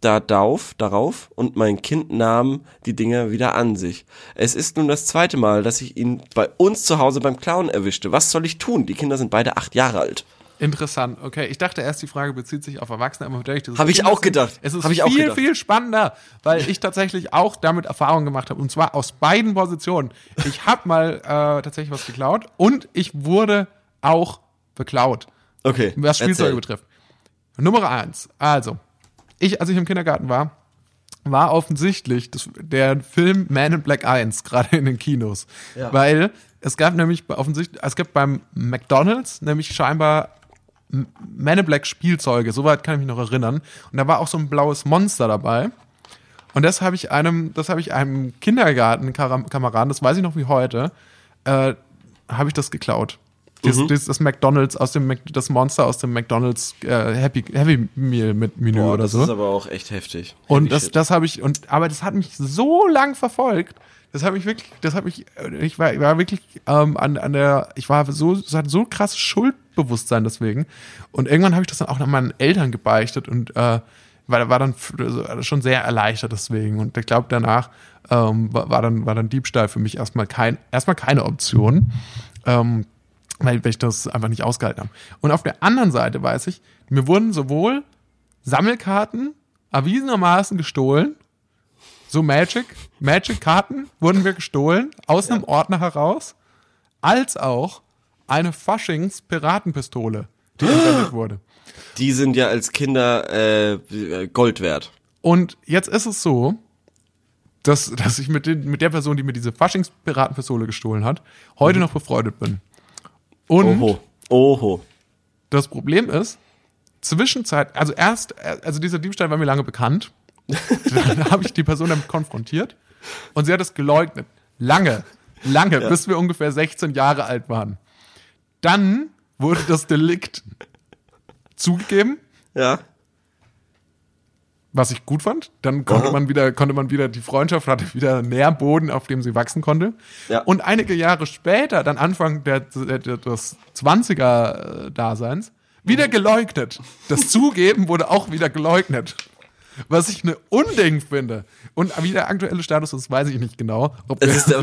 darauf, darauf und mein Kind nahm die Dinger wieder an sich. Es ist nun das zweite Mal, dass ich ihn bei uns zu Hause beim Klauen erwischte. Was soll ich tun? Die Kinder sind beide acht Jahre alt. Interessant. Okay, ich dachte erst, die Frage bezieht sich auf Erwachsene, aber dadurch, dass es Hab ich auch gedacht. Es ist Hab ich viel, gedacht. viel spannender, weil ich tatsächlich auch damit Erfahrung gemacht habe und zwar aus beiden Positionen. Ich habe mal äh, tatsächlich was geklaut und ich wurde auch beklaut, Okay. was Spielzeuge betrifft. Nummer eins. Also, ich, als ich im Kindergarten war, war offensichtlich das, der Film Man in Black 1 gerade in den Kinos. Weil es gab nämlich offensichtlich, es gibt beim McDonalds nämlich scheinbar Man in Black Spielzeuge, soweit kann ich mich noch erinnern. Und da war auch so ein blaues Monster dabei. Und das habe ich einem, das habe ich einem Kindergartenkameraden, das weiß ich noch wie heute, äh, habe ich das geklaut. Dieses, dieses, das McDonalds aus dem Mac- das Monster aus dem McDonalds äh, Happy Happy Meal mit Menü Boah, oder das so. ist aber auch echt heftig. Und Heavy das, shit. das habe ich, und aber das hat mich so lang verfolgt. Das habe ich wirklich, das habe ich, ich war, ich war wirklich ähm, an, an der, ich war so, es hat so krasses Schuldbewusstsein deswegen. Und irgendwann habe ich das dann auch noch meinen Eltern gebeichtet und äh, war, war dann f- also schon sehr erleichtert deswegen. Und ich glaube danach ähm, war, dann war dann Diebstahl für mich erstmal kein, erstmal keine Option. Ähm, weil ich das einfach nicht ausgehalten habe. Und auf der anderen Seite weiß ich, mir wurden sowohl Sammelkarten erwiesenermaßen gestohlen, so Magic, Magic-Karten wurden wir gestohlen, aus einem Ordner heraus, als auch eine Faschings-Piratenpistole, die entwendet wurde. Die sind ja als Kinder äh, Gold wert. Und jetzt ist es so, dass, dass ich mit, den, mit der Person, die mir diese Faschings-Piratenpistole gestohlen hat, heute noch befreundet bin. Und Oho. Oho. Das Problem ist, Zwischenzeit, also erst, also dieser Diebstahl war mir lange bekannt. Dann habe ich die Person damit konfrontiert und sie hat es geleugnet. Lange, lange, bis wir ungefähr 16 Jahre alt waren. Dann wurde das Delikt zugegeben, Ja. was ich gut fand. Dann konnte Aha. man wieder, konnte man wieder, die Freundschaft hatte wieder Nährboden, auf dem sie wachsen konnte. Ja. Und einige Jahre später, dann Anfang der, der, des 20er-Daseins, wieder Mhm. geleugnet. Das Zugeben wurde auch wieder geleugnet. Was ich eine Unding finde. Und wie der aktuelle Status ist, weiß ich nicht genau. Ob wir ist der-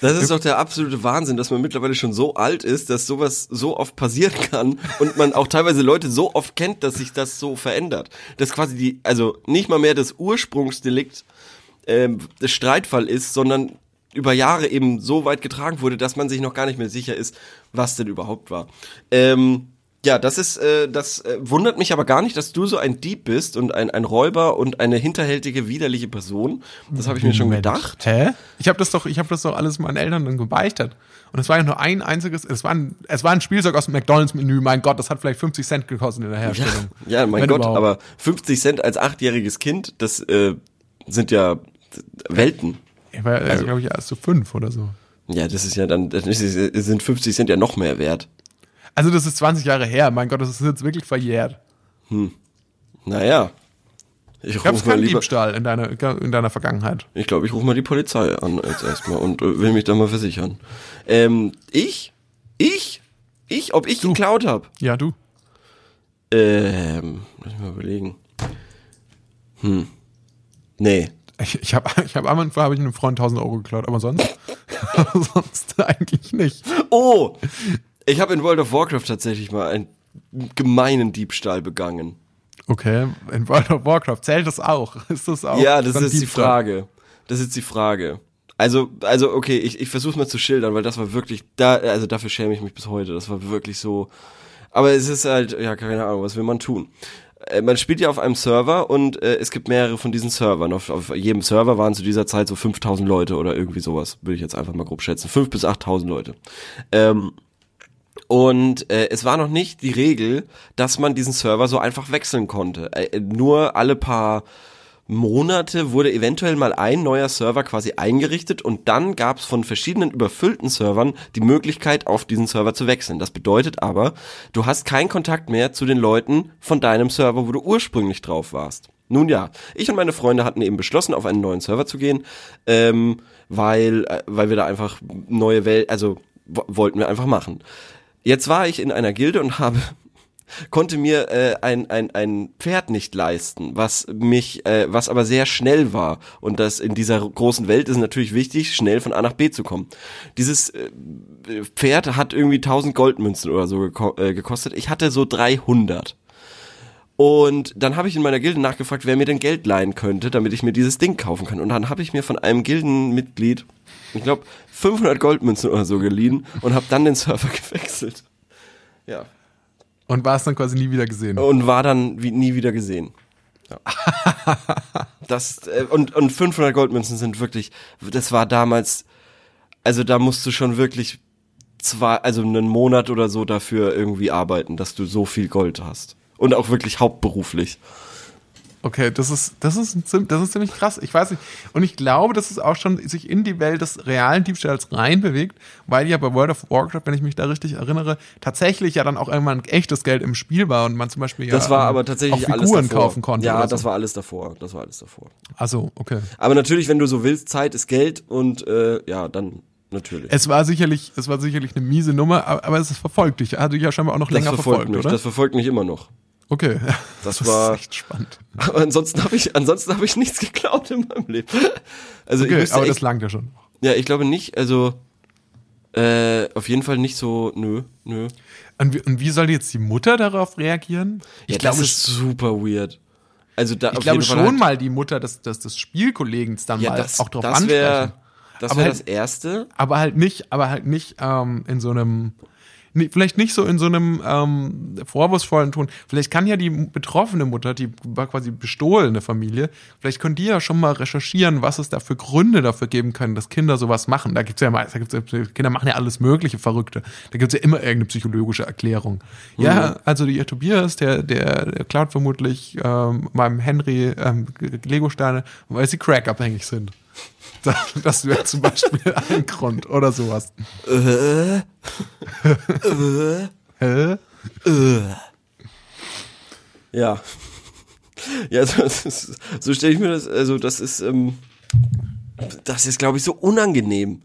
Das ist doch der absolute Wahnsinn, dass man mittlerweile schon so alt ist, dass sowas so oft passieren kann und man auch teilweise Leute so oft kennt, dass sich das so verändert. Dass quasi die, also nicht mal mehr das Ursprungsdelikt ähm, das Streitfall ist, sondern über Jahre eben so weit getragen wurde, dass man sich noch gar nicht mehr sicher ist, was denn überhaupt war. Ähm, ja, das ist, äh, das äh, wundert mich aber gar nicht, dass du so ein Dieb bist und ein, ein Räuber und eine hinterhältige, widerliche Person. Das habe ich mir schon gedacht. Hä? Ich habe das doch, ich habe das doch alles meinen Eltern dann gebeichtet. Und es war ja nur ein einziges, es war ein, es war ein Spielzeug aus dem McDonalds-Menü. Mein Gott, das hat vielleicht 50 Cent gekostet in der Herstellung. Ja, mein Wenn Gott, überhaupt. aber 50 Cent als achtjähriges Kind, das äh, sind ja Welten. Ich war, also, glaube ich, erst so fünf oder so. Ja, das ist ja dann, das ist, sind 50 Cent ja noch mehr wert. Also das ist 20 Jahre her. Mein Gott, das ist jetzt wirklich verjährt. Naja. Ich Gab es keinen lieber. Diebstahl in deiner, in deiner Vergangenheit? Ich glaube, ich rufe mal die Polizei an jetzt erstmal und äh, will mich da mal versichern. Ähm, ich? Ich? Ich? Ob ich geklaut habe? Ja, du. Ähm, lass mich mal überlegen. Hm. Nee. Ich, ich habe ich hab einmal habe ich einem Freund 1000 Euro geklaut, aber sonst, sonst eigentlich nicht. Oh! Ich habe in World of Warcraft tatsächlich mal einen gemeinen Diebstahl begangen. Okay, in World of Warcraft zählt das auch? Ist das auch? Ja, das ist die Diebstahl? Frage. Das ist die Frage. Also, also okay, ich, ich versuche mal zu schildern, weil das war wirklich, da, also dafür schäme ich mich bis heute. Das war wirklich so. Aber es ist halt, ja, keine Ahnung, was will man tun? Äh, Man spielt ja auf einem Server und äh, es gibt mehrere von diesen Servern. Auf, auf jedem Server waren zu dieser Zeit so 5000 Leute oder irgendwie sowas, würde ich jetzt einfach mal grob schätzen. 5 bis 8000 Leute. Ähm, und äh, es war noch nicht die Regel, dass man diesen Server so einfach wechseln konnte. Äh, nur alle paar Monate wurde eventuell mal ein neuer Server quasi eingerichtet und dann gab es von verschiedenen überfüllten Servern die Möglichkeit, auf diesen Server zu wechseln. Das bedeutet aber, du hast keinen Kontakt mehr zu den Leuten von deinem Server, wo du ursprünglich drauf warst. Nun ja, ich und meine Freunde hatten eben beschlossen, auf einen neuen Server zu gehen, ähm, weil, äh, weil wir da einfach neue Welt, also wo- wollten wir einfach machen. Jetzt war ich in einer Gilde und habe konnte mir äh, ein, ein, ein Pferd nicht leisten, was mich, äh, was aber sehr schnell war. Und das in dieser großen Welt ist natürlich wichtig, schnell von A nach B zu kommen. Dieses äh, Pferd hat irgendwie 1000 Goldmünzen oder so geko äh, gekostet. Ich hatte so 300. Und dann habe ich in meiner Gilde nachgefragt, wer mir denn Geld leihen könnte, damit ich mir dieses Ding kaufen kann. Und dann habe ich mir von einem Gildenmitglied, ich glaube, 500 Goldmünzen oder so geliehen und habe dann den Server gewechselt. Ja. Und war es dann quasi nie wieder gesehen. Und war dann wie, nie wieder gesehen. Ja. das, äh, und, und 500 Goldmünzen sind wirklich, das war damals, also da musst du schon wirklich zwei, also einen Monat oder so dafür irgendwie arbeiten, dass du so viel Gold hast. Und auch wirklich hauptberuflich. Okay, das ist, das ist, das ist ziemlich krass. Ich weiß nicht. Und ich glaube, dass es auch schon sich in die Welt des realen Diebstahls reinbewegt, weil ja bei World of Warcraft, wenn ich mich da richtig erinnere, tatsächlich ja dann auch irgendwann echtes Geld im Spiel war und man zum Beispiel ja Das war ähm, aber tatsächlich Figuren kaufen konnte. Ja, das so. war alles davor. Das war alles davor. Also, okay. Aber natürlich, wenn du so willst, Zeit ist Geld und äh, ja, dann natürlich. Es war sicherlich, es war sicherlich eine miese Nummer, aber, aber es verfolgt dich. Hat dich ja scheinbar auch noch das länger verfolgt verfolgt, mich. oder? Das verfolgt mich immer noch. Okay. Das war- ist echt spannend. Aber ansonsten habe ich, ansonsten habe ich nichts geklaut in meinem Leben. Also ich Okay, müsste aber echt, das langt ja schon. ja, ich glaube nicht. Also äh, auf jeden Fall nicht so. Nö, nö. Und wie, und wie soll jetzt die Mutter darauf reagieren? Ich ja, glaube, das ist super weird. Also da ich glaube schon halt, mal die Mutter des, des, des Spielkollegens dann ja, mal das, auch drauf das ansprechen. wäre das, Aber wär halt- das erste. aber halt nicht, aber halt nicht ähm, in so einem, vielleicht nicht so in so einem ähm, vorwurfsvollen Ton. Vielleicht kann ja die betroffene Mutter, die war quasi bestohlene Familie, vielleicht können die ja schon mal recherchieren, was es da für Gründe dafür geben können, dass Kinder sowas machen. Da gibt's ja mal, da gibt's ja, Kinder machen ja alles mögliche Verrückte. Da gibt's ja immer irgendeine psychologische Erklärung. Ja, also der Tobias, der, der, der klaut vermutlich ähm, meinem Henry ähm, Lego-Steine, weil sie crackabhängig sind. Das, das wäre zum Beispiel ein Grund oder sowas. Äh, Hä? ja. Ja, so, das ist, so stelle ich mir das, also das ist, ähm, das ist, glaube ich, so unangenehm.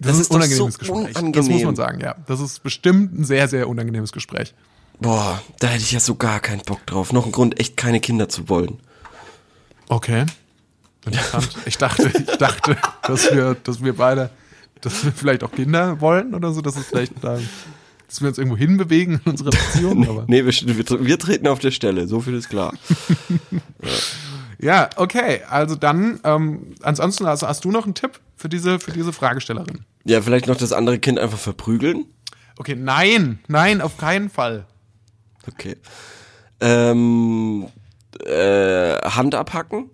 Das, ist doch ein unangenehmes so Gespräch. Das unangenehm. muss man sagen, ja. Das ist bestimmt ein sehr, sehr unangenehmes Gespräch. Boah, da hätte ich ja so gar keinen Bock drauf. Noch ein Grund, echt keine Kinder zu wollen. Okay. Interessant. Ich dachte, ich dachte, dass wir, dass wir beide, dass wir vielleicht auch Kinder wollen oder so, dass es vielleicht da, dass wir uns irgendwo hinbewegen in unserer Beziehung. Aber Nee, wir, wir, wir treten auf der Stelle, so viel ist klar. ja, okay. Also dann, ähm, ansonsten hast, hast du noch einen Tipp für diese, für diese Fragestellerin? Ja, vielleicht noch das andere Kind einfach verprügeln. Okay, nein, nein, auf keinen Fall. Okay. Ähm, äh, Hand abhacken.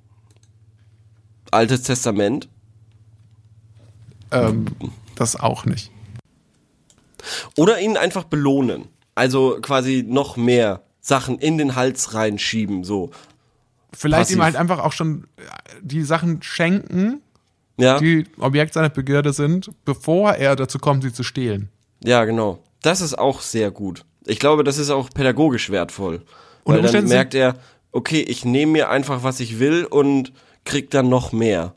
Altes Testament. Ähm, das auch nicht. Oder ihn einfach belohnen. Also quasi noch mehr Sachen in den Hals reinschieben, so. Vielleicht Passiv. ihm halt einfach auch schon äh, die Sachen schenken, Ja, die Objekt seiner Begierde sind, bevor er dazu kommt, sie zu stehlen. ja, genau. Das ist auch sehr gut. Ich glaube, das ist auch pädagogisch wertvoll. Unter Weil dann merkt er, okay, ich nehme mir einfach, was ich will und krieg dann noch mehr.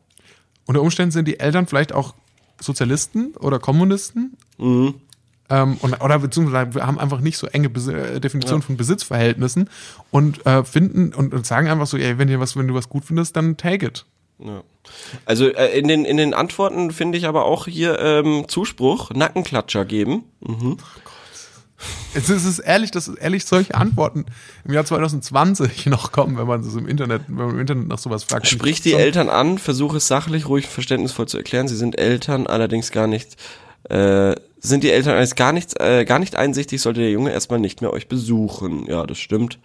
Unter Umständen sind die Eltern vielleicht auch Sozialisten oder Kommunisten. Ähm, und, oder beziehungsweise haben einfach nicht so enge Besi äh, Definition von Besitzverhältnissen und äh, finden und, und sagen einfach so, ey, wenn ihr was, wenn du was gut findest, dann take it. Ja. Also äh, in den in den Antworten finde ich aber auch hier ähm, Zuspruch, Nackenklatscher geben. Mhm. Ist, es ist ehrlich, dass ehrlich solche Antworten im Jahr 2020 noch kommen, wenn man das im Internet, wenn man im Internet nach sowas fragt. Sprich die Eltern an, versuche es sachlich, ruhig, verständnisvoll zu erklären. Sie sind Eltern, allerdings gar nicht, äh, sind die Eltern allerdings gar nicht, äh, gar nicht einsichtig, sollte der Junge erstmal nicht mehr euch besuchen. Ja, das stimmt.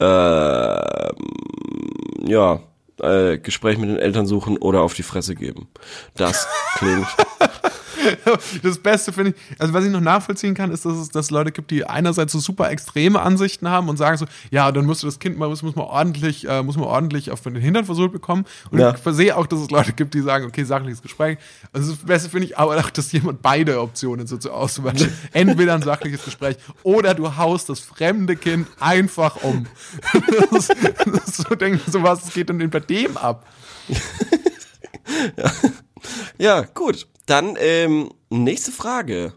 Ähm, ja, äh, Gespräch mit den Eltern suchen oder auf die Fresse geben. Das klingt. Das Beste finde ich, also was ich noch nachvollziehen kann, ist, dass es dass es Leute gibt, die einerseits so super extreme Ansichten haben und sagen so, ja, dann musst du das Kind mal, muss, muss man ordentlich, äh, muss man ordentlich auf den Hintern versucht bekommen. Und Ja. ich sehe auch, dass es Leute gibt, die sagen, okay, sachliches Gespräch. Also das Beste finde ich aber auch, dass jemand beide Optionen so zur Auswahl steht. Entweder ein sachliches Gespräch oder du haust das fremde Kind einfach um. Das, ist- das ist so denke ich, so was geht denn bei dem ab? Ja, gut. Dann ähm, nächste Frage.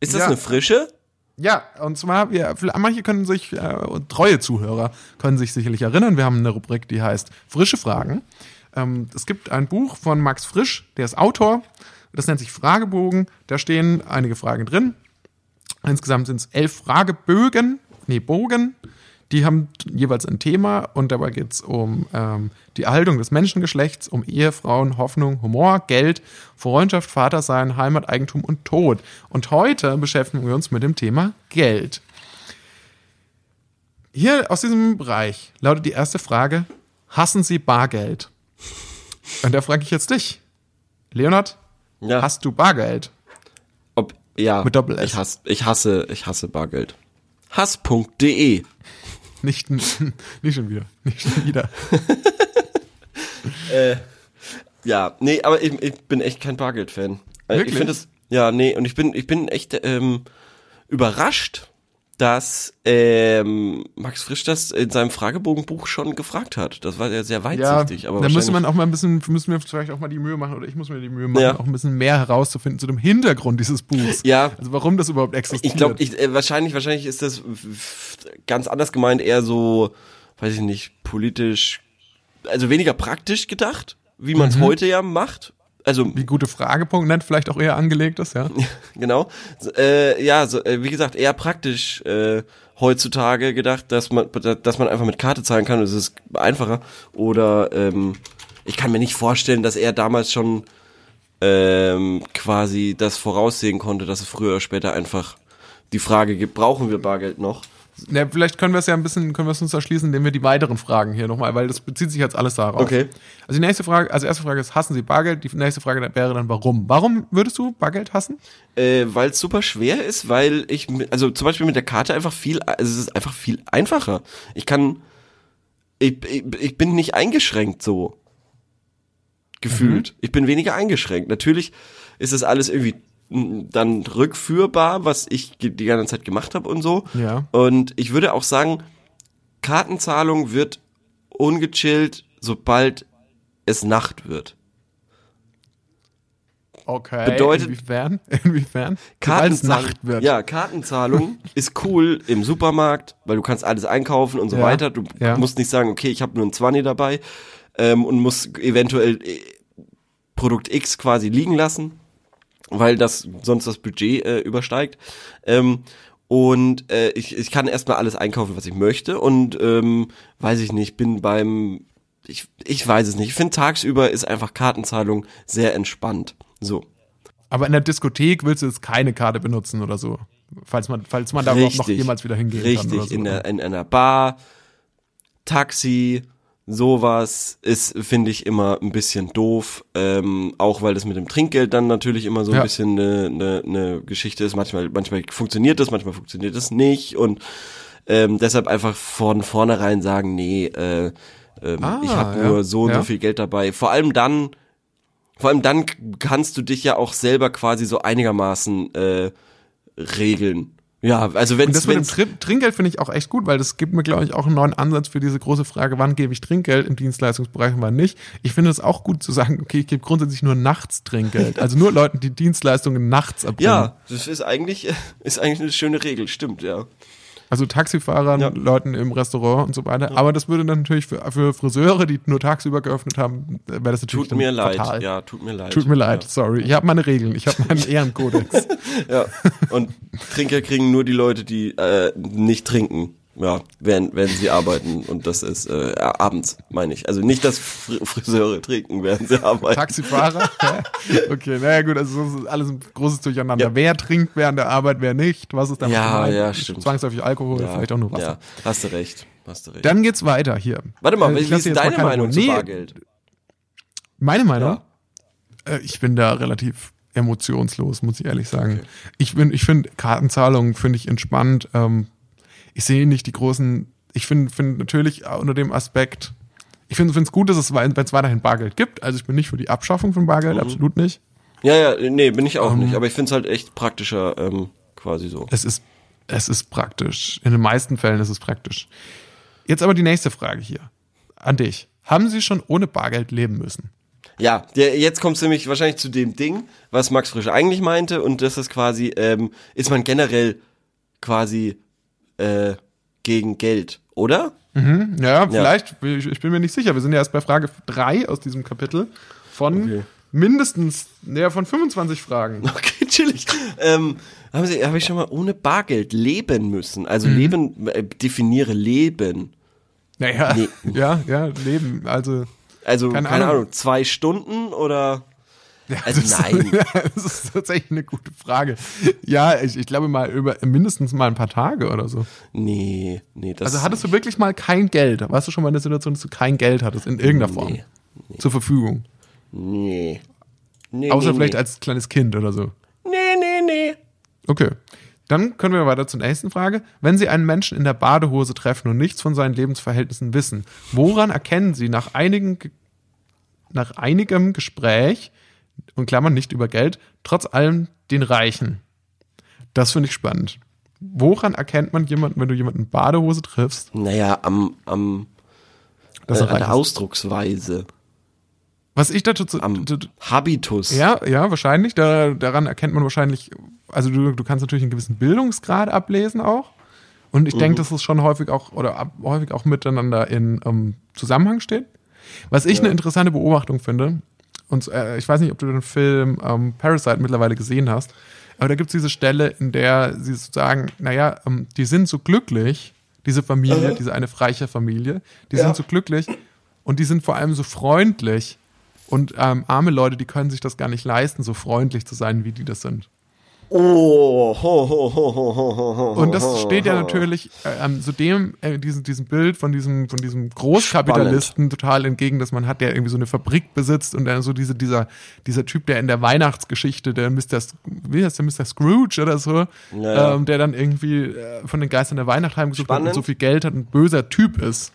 Ist das Ja. eine frische? Ja, und zwar, wir, manche können sich, äh, treue Zuhörer können sich sicherlich erinnern, wir haben eine Rubrik, die heißt Frische Fragen. Ähm, es gibt ein Buch von Max Frisch, der ist Autor, das nennt sich Fragebogen, da stehen einige Fragen drin. Insgesamt sind es elf Fragebögen, nee, Bogen, die haben jeweils ein Thema und dabei geht es um ähm, die Erhaltung des Menschengeschlechts, um Ehefrauen, Hoffnung, Humor, Geld, Freundschaft, Vatersein, Heimat, Eigentum und Tod. Und heute beschäftigen wir uns mit dem Thema Geld. Hier aus diesem Bereich lautet die erste Frage: Hassen Sie Bargeld? Und da frage ich jetzt dich, Leonard, Ja. hast du Bargeld? Ob, ja. Mit Doppel-S. Ich hasse, ich hasse, ich hasse Bargeld. Hass.de. Nicht, nicht schon wieder, nicht schon wieder. Ja, nee, aber ich, ich bin echt kein Bargeld-Fan. Äh, Ich Wirklich? finde es, ja, nee, und ich bin, ich bin echt ähm, überrascht, dass ähm, Max Frisch das in seinem Fragebogenbuch schon gefragt hat. Das war ja sehr Ja, weitsichtig. aber da müsste man auch mal ein bisschen, müssen wir vielleicht auch mal die Mühe machen, oder ich muss mir die Mühe machen, Ja. auch ein bisschen mehr herauszufinden zu dem Hintergrund dieses Buchs. Ja. Also warum das überhaupt existiert. Ich glaube, äh, wahrscheinlich, wahrscheinlich ist das ganz anders gemeint, eher so, weiß ich nicht, politisch, also weniger praktisch gedacht, wie man es heute ja macht. Also Wie gute Fragepunkt vielleicht auch eher angelegt ist, ja. genau. Äh, ja, so, äh, wie gesagt, eher praktisch äh, heutzutage gedacht, dass man, dass man einfach mit Karte zahlen kann. Das ist einfacher. Oder ähm, ich kann mir nicht vorstellen, dass er damals schon ähm, quasi das voraussehen konnte, dass es früher oder später einfach die Frage gibt, brauchen wir Bargeld noch? Ja. Vielleicht können wir es ja ein bisschen, können wir es uns erschließen, indem wir die weiteren Fragen hier nochmal, weil das bezieht sich jetzt alles darauf. Okay. Also die nächste Frage, also erste Frage ist, hassen Sie Bargeld? Die nächste Frage wäre dann, warum? Warum würdest du Bargeld hassen? Äh, weil es super schwer ist, weil ich, also zum Beispiel mit der Karte einfach viel, also es ist einfach viel einfacher. Ich kann, ich, ich, ich bin nicht eingeschränkt so. Gefühlt. Ich bin weniger eingeschränkt. Natürlich ist das alles irgendwie dann rückführbar, was ich die ganze Zeit gemacht habe und so. Ja. Und ich würde auch sagen, Kartenzahlung wird ungechillt, sobald es Nacht wird. Okay. Bedeutet- Inwiefern? Inwiefern? Kartenzahlung, Nacht wird. ja, Kartenzahlung ist cool im Supermarkt, weil du kannst alles einkaufen und so Ja, weiter. Du ja. musst nicht sagen, okay, ich habe nur ein 20 dabei ähm, und muss eventuell äh, Produkt X quasi liegen lassen, weil das sonst das Budget äh, übersteigt. Ähm, und äh, ich, ich kann erstmal alles einkaufen, was ich möchte und ähm, weiß ich nicht, bin beim ich, ich weiß es nicht. Ich finde tagsüber ist einfach Kartenzahlung sehr entspannt. So. Aber in der Diskothek willst du jetzt keine Karte benutzen oder so. Falls man, falls man da noch jemals wieder hingehen richtig, kann. Oder so. in, der, in einer Bar, Taxi, sowas ist, finde ich, immer ein bisschen doof. Ähm, auch weil das mit dem Trinkgeld dann natürlich immer so ein Ja. bisschen eine, eine, eine Geschichte ist. Manchmal, manchmal funktioniert das, manchmal funktioniert das nicht. Und ähm, deshalb einfach von vornherein sagen, nee, äh, ähm, Ah, ich habe ja. nur so und Ja. so viel Geld dabei. Vor allem dann, vor allem dann kannst du dich ja auch selber quasi so einigermaßen äh, regeln. Ja, also wenn das mit dem Tri Trinkgeld finde ich auch echt gut, weil das gibt mir, glaube ich, auch einen neuen Ansatz für diese große Frage, wann gebe ich Trinkgeld im Dienstleistungsbereich und wann nicht. Ich finde es auch gut zu sagen, okay, ich gebe grundsätzlich nur nachts Trinkgeld. Also nur Leuten, die Dienstleistungen nachts erbringen. ja, das ist eigentlich ist eigentlich eine schöne Regel, stimmt, ja. Also Taxifahrern, Ja. Leuten im Restaurant und so weiter. Aber das würde dann natürlich für, für Friseure, die nur tagsüber geöffnet haben, wäre das natürlich Tut mir leid. fatal. Ja, tut mir leid. Tut mir leid, sorry. Ich habe meine Regeln, ich habe meinen Ehrenkodex. Ja. Und Trinker kriegen nur die Leute, die äh, nicht trinken. Ja, während, während sie arbeiten. Und das ist äh, abends, meine ich. Also nicht, dass Fr Friseure trinken, während sie arbeiten. Taxifahrer? Okay, naja gut, also das ist alles ein großes Durcheinander. Ja. Wer trinkt während der Arbeit, wer nicht? Was ist damit Ja, gemeint? ja, stimmt. Zwangsläufig Alkohol, ja, vielleicht auch nur Wasser. Ja, hast du recht. Hast du recht. Dann geht's weiter hier. Warte mal, Äh, wie ist deine Meinung zu Nee, Bargeld? Meine Meinung? Ja. Äh, ich bin da relativ emotionslos, muss ich ehrlich sagen. Ich bin, ich finde Kartenzahlungen finde ich entspannt. Ähm, ich sehe nicht die großen. Ich finde, finde natürlich unter dem Aspekt. Ich finde es gut, dass es, wenn es weiterhin Bargeld gibt. Also ich bin nicht für die Abschaffung von Bargeld, Mhm. absolut nicht. Ja, ja, nee, bin ich auch Ähm. nicht. Aber ich finde es halt echt praktischer, ähm, quasi so. Es ist, es ist praktisch. In den meisten Fällen ist es praktisch. Jetzt aber die nächste Frage hier an dich. Haben Sie schon ohne Bargeld leben müssen? Ja, der, jetzt kommst du nämlich wahrscheinlich zu dem Ding, was Max Frisch eigentlich meinte, und das ist quasi, ähm, ist man generell quasi äh, gegen Geld, oder? Ja, vielleicht. Ich, ich bin mir nicht sicher. Wir sind ja erst bei Frage 3 aus diesem Kapitel von Okay. mindestens, naja, von 25 Fragen. Okay, chillig. Ähm, haben Sie, habe ich schon mal ohne Bargeld leben müssen? Also leben, äh, definiere Leben. Naja, Nee. ja, ja, leben. Also, Also, Keine keine, Ahnung. Ahnung. zwei Stunden oder? Ja, Also das, nein. das ist tatsächlich eine gute Frage. Ja, ich, ich glaube mal über mindestens mal ein paar Tage oder so. Nee, nee, das Also hattest du wirklich mal kein Geld? Warst du schon mal in der Situation, dass du kein Geld hattest in irgendeiner Form Nee, zur Verfügung? Nee. nee Außer nee, vielleicht nee. als kleines Kind oder so. Nee, nee, nee. Okay. Dann können wir weiter zur nächsten Frage. Wenn Sie einen Menschen in der Badehose treffen und nichts von seinen Lebensverhältnissen wissen, woran erkennen Sie nach, einigen, Ge- nach einigem Gespräch, und Klammern nicht über Geld, trotz allem den Reichen? Das finde ich spannend. Woran erkennt man jemanden, wenn du jemanden in Badehose triffst, Naja, am, am äh, an der? Ausdrucksweise, Was ich dazu zu, am Habitus. Ja, ja, wahrscheinlich. Da, daran erkennt man wahrscheinlich, also du, du kannst natürlich einen gewissen Bildungsgrad ablesen auch. Und ich denke, dass es schon häufig auch oder ab, häufig auch miteinander in ähm, Zusammenhang steht. Was ich eine interessante Beobachtung finde, und äh, ich weiß nicht, ob du den Film ähm, Parasite mittlerweile gesehen hast, aber da gibt es diese Stelle, in der sie sagen, naja, ähm, die sind so glücklich, diese Familie, diese eine reiche Familie, die sind so glücklich und die sind vor allem so freundlich. Und ähm, arme Leute, die können sich das gar nicht leisten, so freundlich zu sein, wie die das sind. Oh, ho, ho, ho, ho, ho, ho, ho, Und das steht ja natürlich äh, ähm, so dem, äh, diesem, diesem Bild von diesem, von diesem Großkapitalisten total entgegen, dass man hat, der irgendwie so eine Fabrik besitzt und dann so diese, dieser, dieser Typ, der in der Weihnachtsgeschichte, der Mr. Wie heißt der, Mr. Scrooge oder so, Ja, ja. Ähm, der dann irgendwie äh, von den Geistern der Weihnacht heimgesucht wird und Spannend. so viel Geld hat, ein böser Typ ist.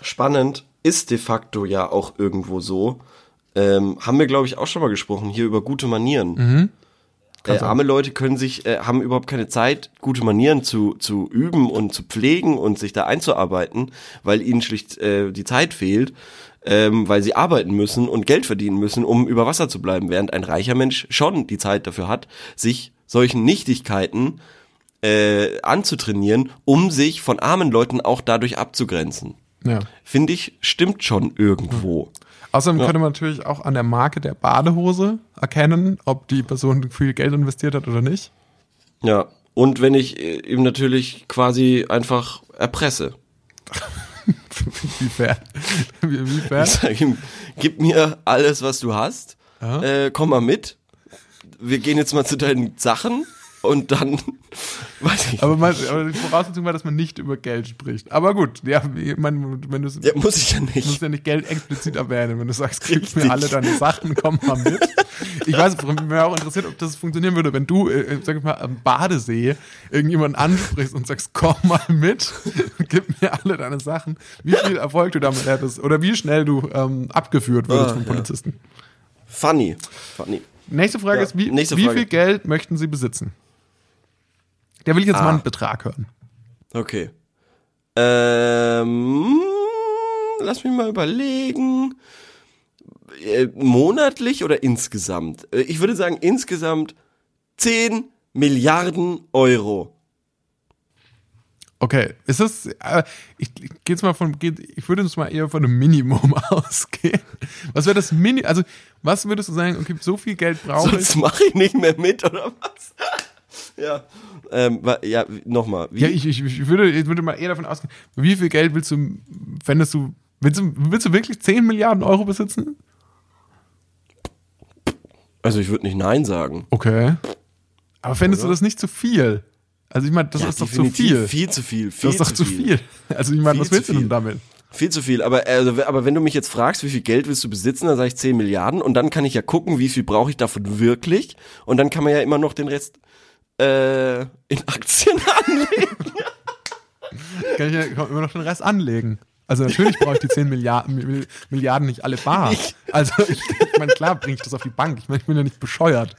Spannend ist de facto ja auch irgendwo so. Ähm, haben wir, glaube ich, auch schon mal gesprochen, hier über gute Manieren. Mhm. Äh, arme Leute können sich, äh, haben überhaupt keine Zeit, gute Manieren zu, zu üben und zu pflegen und sich da einzuarbeiten, weil ihnen schlicht äh, die Zeit fehlt, ähm, weil sie arbeiten müssen und Geld verdienen müssen, um über Wasser zu bleiben, während ein reicher Mensch schon die Zeit dafür hat, sich solchen Nichtigkeiten äh, anzutrainieren, um sich von armen Leuten auch dadurch abzugrenzen. Ja. Finde ich, stimmt schon irgendwo. Außerdem könnte man natürlich auch an der Marke der Badehose erkennen, ob die Person viel Geld investiert hat oder nicht. Ja. Und wenn ich äh, ihm natürlich quasi einfach erpresse. Inwiefern? Inwiefern? Ich sage ihm, gib mir alles, was du hast. Ja. Äh, komm mal mit. Wir gehen jetzt mal zu deinen Sachen und dann, weiß ich, Aber, man, aber die Voraussetzung war, dass man nicht über Geld spricht. Aber gut, ja, meine, wenn du ja, muss ich ja Du musst nicht. ja nicht Geld explizit erwähnen, wenn du sagst, gib Richtig. mir alle deine Sachen, komm mal mit. Ich weiß, mich wäre auch interessiert, ob das funktionieren würde, wenn du, äh, sag ich mal, am Badesee irgendjemanden ansprichst und sagst, komm mal mit, gib mir alle deine Sachen. Wie viel Erfolg du damit hättest oder wie schnell du ähm, abgeführt würdest Ah, vom ja. Polizisten. Funny. Funny. Nächste Frage Ja, ist, wie, wie Frage. viel Geld möchten Sie besitzen? Der will jetzt Ah. mal einen Betrag hören. Okay. Ähm, lass mich mal überlegen. Äh, monatlich oder insgesamt? Äh, Ich würde sagen insgesamt 10 Milliarden Euro. Okay, ist das, äh, ich, ich jetzt mal von, geht, ich würde jetzt mal eher von einem Minimum ausgehen. Was wäre das Mini, also, was würdest du sagen, okay, so viel Geld brauche ich? Sonst mache ich nicht mehr mit, oder was? Ja. Ähm, ja, nochmal. Ja, ich, ich, ich würde, ich würde mal eher davon ausgehen, wie viel Geld willst du, fändest du, willst du, willst du wirklich 10 Milliarden Euro besitzen? also ich würde nicht Nein sagen. Okay. Aber fändest du Oder? das nicht zu viel? Also ich meine, das Ja, ist doch zu viel. Viel zu viel. Viel Das ist doch zu viel. Also ich meine, Viel was willst du denn viel. damit? Viel zu viel, aber, also, aber wenn du mich jetzt fragst, wie viel Geld willst du besitzen, dann sage ich 10 Milliarden und dann kann ich ja gucken, wie viel brauche ich davon wirklich und dann kann man ja immer noch den Rest äh, in Aktien anlegen. Kann ich ja immer noch den Rest anlegen. Also natürlich brauche ich die 10 Milliarden, Mi- Milliarden nicht alle bar. Ich- Also ich, ich meine, klar bringe ich das auf die Bank. Ich meine, ich bin ja nicht bescheuert.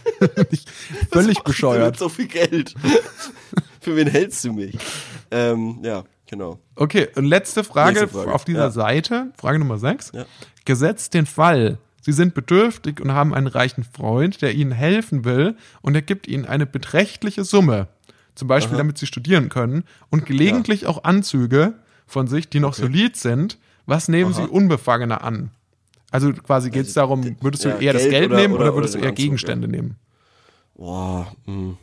nicht völlig bescheuert. so viel Geld. Für wen hältst du mich? Ähm, ja, genau. Okay, und letzte Frage, Nächste Frage. auf dieser Ja. Seite, Frage Nummer 6. Ja. Gesetzt den Fall, Sie sind bedürftig und haben einen reichen Freund, der Ihnen helfen will und er gibt Ihnen eine beträchtliche Summe, zum Beispiel damit Sie studieren können und gelegentlich auch Anzüge von sich, die noch solid sind. Was nehmen Sie unbefangener an? Also quasi geht es darum, würdest du ja, eher das Geld Geld oder- nehmen oder, oder- würdest oder du eher Anzug, Gegenstände nehmen? Boah, mh.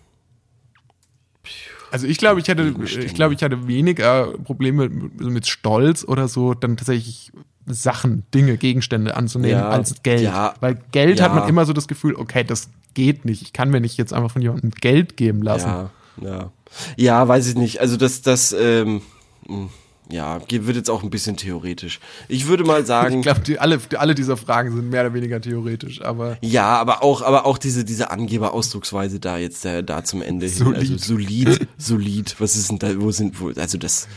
Also ich glaube, ich hätte, ich glaube, ich hatte weniger Probleme mit, mit Stolz oder so, dann tatsächlich Sachen, Dinge, Gegenstände anzunehmen Ja, als Geld. ja, Weil Geld hat ja. man immer so das Gefühl, okay, das geht nicht. Ich kann mir nicht jetzt einfach von jemandem Geld geben lassen. Ja, ja. Ja, weiß ich nicht. Also das, das, ähm, mh, ja, wird jetzt auch ein bisschen theoretisch. Ich würde mal sagen. Ich glaube, die, alle, die, alle dieser Fragen sind mehr oder weniger theoretisch, aber Ja, aber auch, aber auch diese, diese Angeberausdrucksweise da jetzt da, da zum Ende hin. Solid. Also solid, solid. Was ist denn da, wo sind, wo, also das,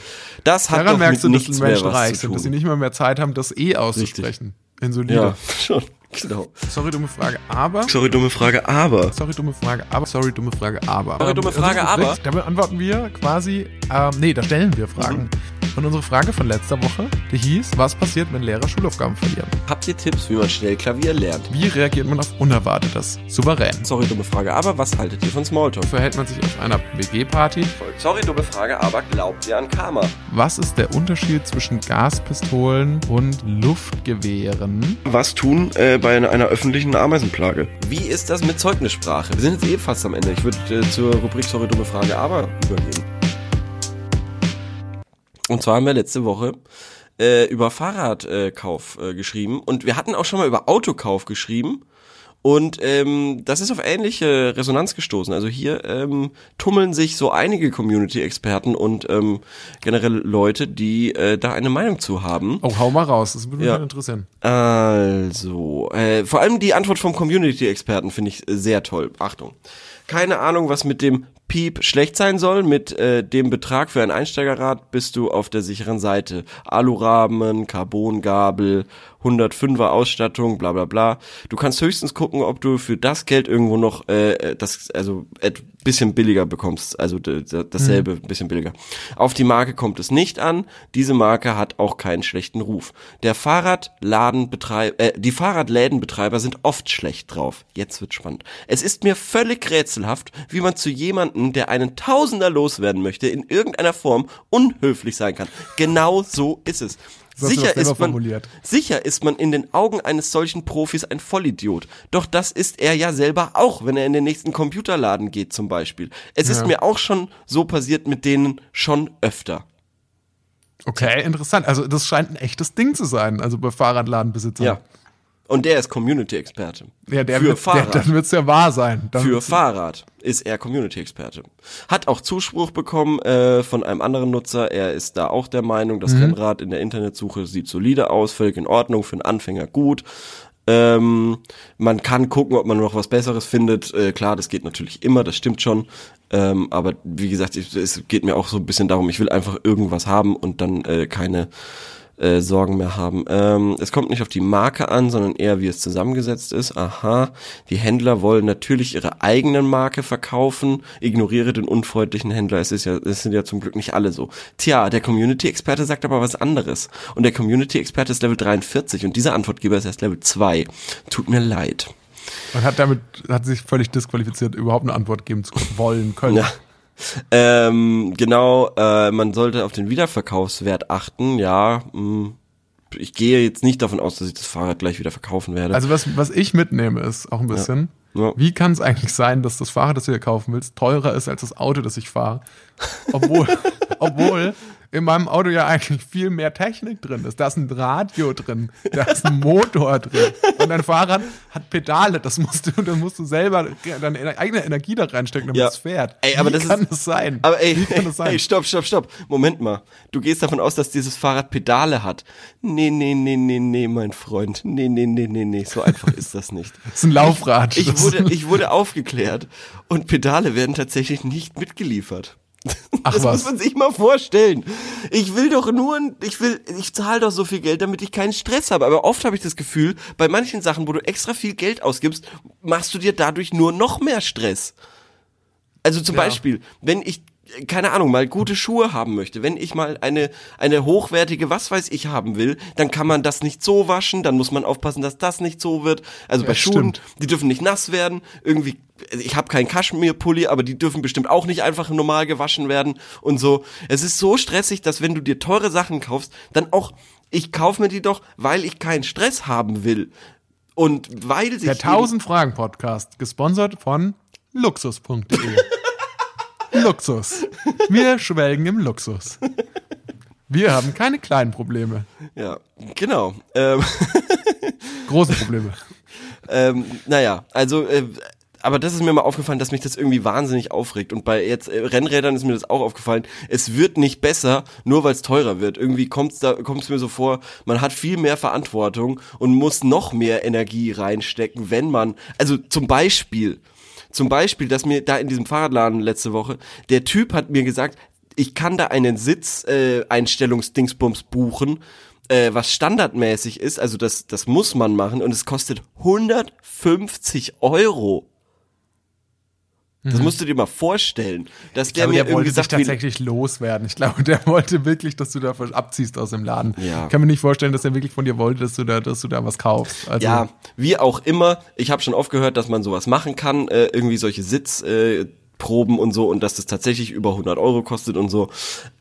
das hat daran doch merkst mit du, dass nichts die mehr Menschen reich sind, dass sie nicht mal mehr Zeit haben, das eh auszusprechen. In solide. Ja, schon, genau. Sorry, dumme Frage, aber. Sorry, dumme Frage, aber. Sorry, dumme Frage, aber. Sorry, dumme Frage, aber. Sorry, dumme Frage, aber. Da beantworten wir quasi, ähm, nee, da stellen wir Fragen. Mhm. Und unsere Frage von letzter Woche, die hieß, was passiert, wenn Lehrer Schulaufgaben verlieren? Habt ihr Tipps, wie man schnell Klavier lernt? Wie reagiert man auf Unerwartetes? Souverän. Sorry, dumme Frage, aber was haltet ihr von Smalltalk? Verhält man sich auf einer WG-Party? Sorry, dumme Frage, aber glaubt ihr an Karma? Was ist der Unterschied zwischen Gaspistolen und Luftgewehren? Was tun äh, bei einer, einer öffentlichen Ameisenplage? Wie ist das mit Zeugnissprache? Wir sind jetzt eh fast am Ende. Ich würde äh, zur Rubrik Sorry, dumme Frage, aber übergehen. Und zwar haben wir letzte Woche äh, über Fahrradkauf äh, äh, geschrieben und wir hatten auch schon mal über Autokauf geschrieben. Und ähm, das ist auf ähnliche Resonanz gestoßen. Also hier ähm, tummeln sich so einige Community-Experten und ähm, generell Leute, die äh, da eine Meinung zu haben. Oh, hau mal raus, das würde mich Ja. interessieren. Also, äh, vor allem die Antwort vom Community-Experten finde ich sehr toll. Achtung. Keine Ahnung, was mit dem Piep schlecht sein soll. Mit äh, dem Betrag für ein Einsteigerrad bist du auf der sicheren Seite. Alurahmen, Carbongabel, 105er Ausstattung, bla bla bla. Du kannst höchstens gucken, ob du für das Geld irgendwo noch äh, das also et bisschen billiger bekommst, also dasselbe ein bisschen billiger. Auf die Marke kommt es nicht an. Diese Marke hat auch keinen schlechten Ruf. Der Fahrradladenbetreiber, äh, die Fahrradlädenbetreiber sind oft schlecht drauf. Jetzt wird spannend. Es ist mir völlig rätselhaft, wie man zu jemandem, der einen Tausender loswerden möchte, in irgendeiner Form unhöflich sein kann. Genau so ist es. Sicher ist, man, sicher ist man in den Augen eines solchen Profis ein Vollidiot. Doch das ist er ja selber auch, wenn er in den nächsten Computerladen geht zum Beispiel. Es ist Ja. mir auch schon so passiert mit denen schon öfter. Okay, interessant. Also das scheint ein echtes Ding zu sein, also bei Fahrradladenbesitzern. Ja. Und der ist Community-Experte. Ja, der Für wird, Fahrrad. Der, dann wird's ja wahr sein. Dann Für Fahrrad ist er Community-Experte. Hat auch Zuspruch bekommen äh, von einem anderen Nutzer. Er ist da auch der Meinung, das Rennrad in der Internetsuche sieht solide aus, völlig in Ordnung, für einen Anfänger gut. Ähm, man kann gucken, ob man noch was Besseres findet. Äh, klar, das geht natürlich immer, das stimmt schon. Ähm, aber wie gesagt, ich, es geht mir auch so ein bisschen darum, ich will einfach irgendwas haben und dann äh, keine äh, Sorgen mehr haben. Ähm, es kommt nicht auf die Marke an, sondern eher wie es zusammengesetzt ist. Aha, die Händler wollen natürlich ihre eigenen Marke verkaufen. Ignoriere den unfreundlichen Händler. Es ist ja, es sind ja zum Glück nicht alle so. Tja, der Community-Experte sagt aber was anderes. Und der Community-Experte ist Level 43 und dieser Antwortgeber ist erst Level 2. Tut mir leid. Und hat damit, hat sich völlig disqualifiziert, überhaupt eine Antwort geben zu wollen können. Ja. Ähm, genau, äh, man sollte auf den Wiederverkaufswert achten. Ja, mh, ich gehe jetzt nicht davon aus, dass ich das Fahrrad gleich wieder verkaufen werde. Also was, was ich mitnehme, ist auch ein bisschen, Ja. wie kann es eigentlich sein, dass das Fahrrad, das du hier kaufen willst, teurer ist als das Auto, das ich fahre? Obwohl, obwohl in meinem Auto ja eigentlich viel mehr Technik drin ist. Da ist ein Radio drin, da ist ein Motor drin. Und dein Fahrrad hat Pedale, das musst du, das musst du selber deine eigene Energie da reinstecken, damit Ja. es fährt. Ey, aber wie das kann ist- das sein? Aber ey, wie kann das sein? ey, stopp, stopp, stopp. Moment mal. Du gehst davon aus, dass dieses Fahrrad Pedale hat. Nee, nee, nee, nee, nee, mein Freund. Nee, nee, nee, nee, nee. So einfach ist das nicht. das ist ein Laufrad. Ich Das- wurde, ich wurde aufgeklärt und Pedale werden tatsächlich nicht mitgeliefert. Ach das was. muss man sich mal vorstellen. Ich will doch nur, ich will, ich zahle doch so viel Geld, damit ich keinen Stress habe. Aber oft habe ich das Gefühl, bei manchen Sachen, wo du extra viel Geld ausgibst, machst du dir dadurch nur noch mehr Stress. Also zum Ja. Beispiel, wenn ich keine Ahnung, mal gute Schuhe haben möchte, wenn ich mal eine, eine hochwertige, was weiß ich, haben will, dann kann man das nicht so waschen, dann muss man aufpassen, dass das nicht so wird. Also bei Schuhen, stimmt. die dürfen nicht nass werden. Irgendwie, ich habe keinen Kaschmirpulli, aber die dürfen bestimmt auch nicht einfach normal gewaschen werden und so. Es ist so stressig, dass wenn du dir teure Sachen kaufst, dann auch, ich kaufe mir die doch, weil ich keinen Stress haben will. Und weil sich Der eben- 1000 Fragen Podcast, gesponsert von luxus.de. Luxus. Wir schwelgen im Luxus. Wir haben keine kleinen Probleme, ja, genau. Ähm, große Probleme. Ähm, naja, also, äh, aber das ist mir mal aufgefallen, dass mich das irgendwie wahnsinnig aufregt. Und bei jetzt äh, Rennrädern ist mir das auch aufgefallen. Es wird nicht besser, nur weil es teurer wird. Irgendwie da, kommt's mir so vor, man hat viel mehr Verantwortung und muss noch mehr Energie reinstecken, wenn man, also zum Beispiel, zum Beispiel, dass mir da in diesem Fahrradladen letzte Woche, der Typ hat mir gesagt, ich kann da einen Sitzeinstellungsdingsbums äh, buchen, äh, was standardmäßig ist, also das, das muss man machen und es kostet 150 Euro. Das musst du dir mal vorstellen, dass Ich der glaube, mir der wollte irgendwie sich sagt, wie, tatsächlich loswerden. Ich glaube, der wollte wirklich, dass du da abziehst aus dem Laden. Ja. Ich kann mir nicht vorstellen, dass er wirklich von dir wollte, dass du da, dass du da was kaufst. Also, ja, wie auch immer, ich habe schon oft gehört, dass man sowas machen kann, äh, irgendwie solche Sitzproben äh, und so und dass das tatsächlich über 100 Euro kostet und so.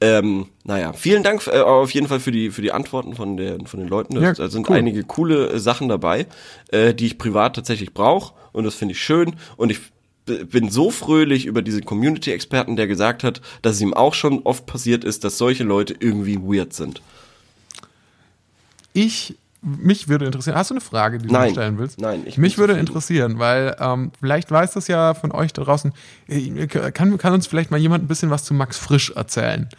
Ähm, naja, vielen Dank äh, auf jeden Fall für die für die Antworten von den von den Leuten. Da Ja, sind cool. einige coole äh, Sachen dabei, äh, die ich privat tatsächlich brauche und das finde ich schön und ich bin so fröhlich über diesen Community-Experten, der gesagt hat, dass es ihm auch schon oft passiert ist, dass solche Leute irgendwie weird sind. Ich, mich würde interessieren, hast du eine Frage, die du Nein. mir stellen willst? Nein, ich Mich würde interessieren, weil ähm, vielleicht weiß das ja von euch da draußen, äh, kann, kann uns vielleicht mal jemand ein bisschen was zu Max Frisch erzählen?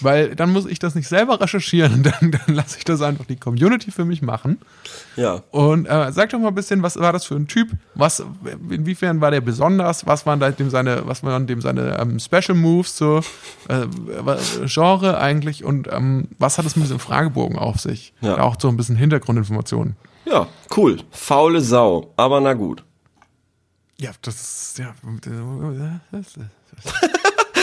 Weil dann muss ich das nicht selber recherchieren, dann, dann lasse ich das einfach die Community für mich machen. Ja. Und äh, sag doch mal ein bisschen, was war das für ein Typ? Was, inwiefern war der besonders? Was waren da dem seine, was waren dem seine ähm, Special Moves so äh, Genre eigentlich? Und ähm, was hat es mit diesem Fragebogen auf sich? Ja. Auch so ein bisschen Hintergrundinformationen. Ja, cool. Faule Sau, aber na gut. Ja, das ist ja.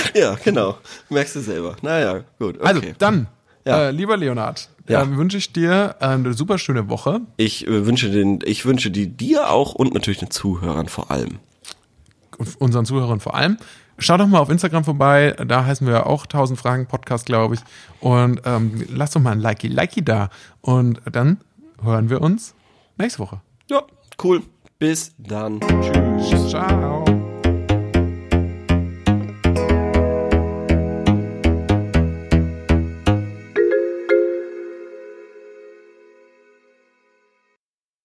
Ja, genau. Merkst du selber. Naja, gut. Okay. Also dann, Ja. äh, lieber Leonard, Ja. äh, wünsche ich dir eine super schöne Woche. ich äh, wünsche den, ich wünsche die dir auch und natürlich den Zuhörern vor allem. und unseren Zuhörern vor allem. Schaut doch mal auf Instagram vorbei, da heißen wir auch 1000 Fragen Podcast, glaube ich. Und ähm, lasst doch mal ein Likey, Likey da. Und dann hören wir uns nächste Woche. Ja, cool. Bis dann. Tschüss. Ciao.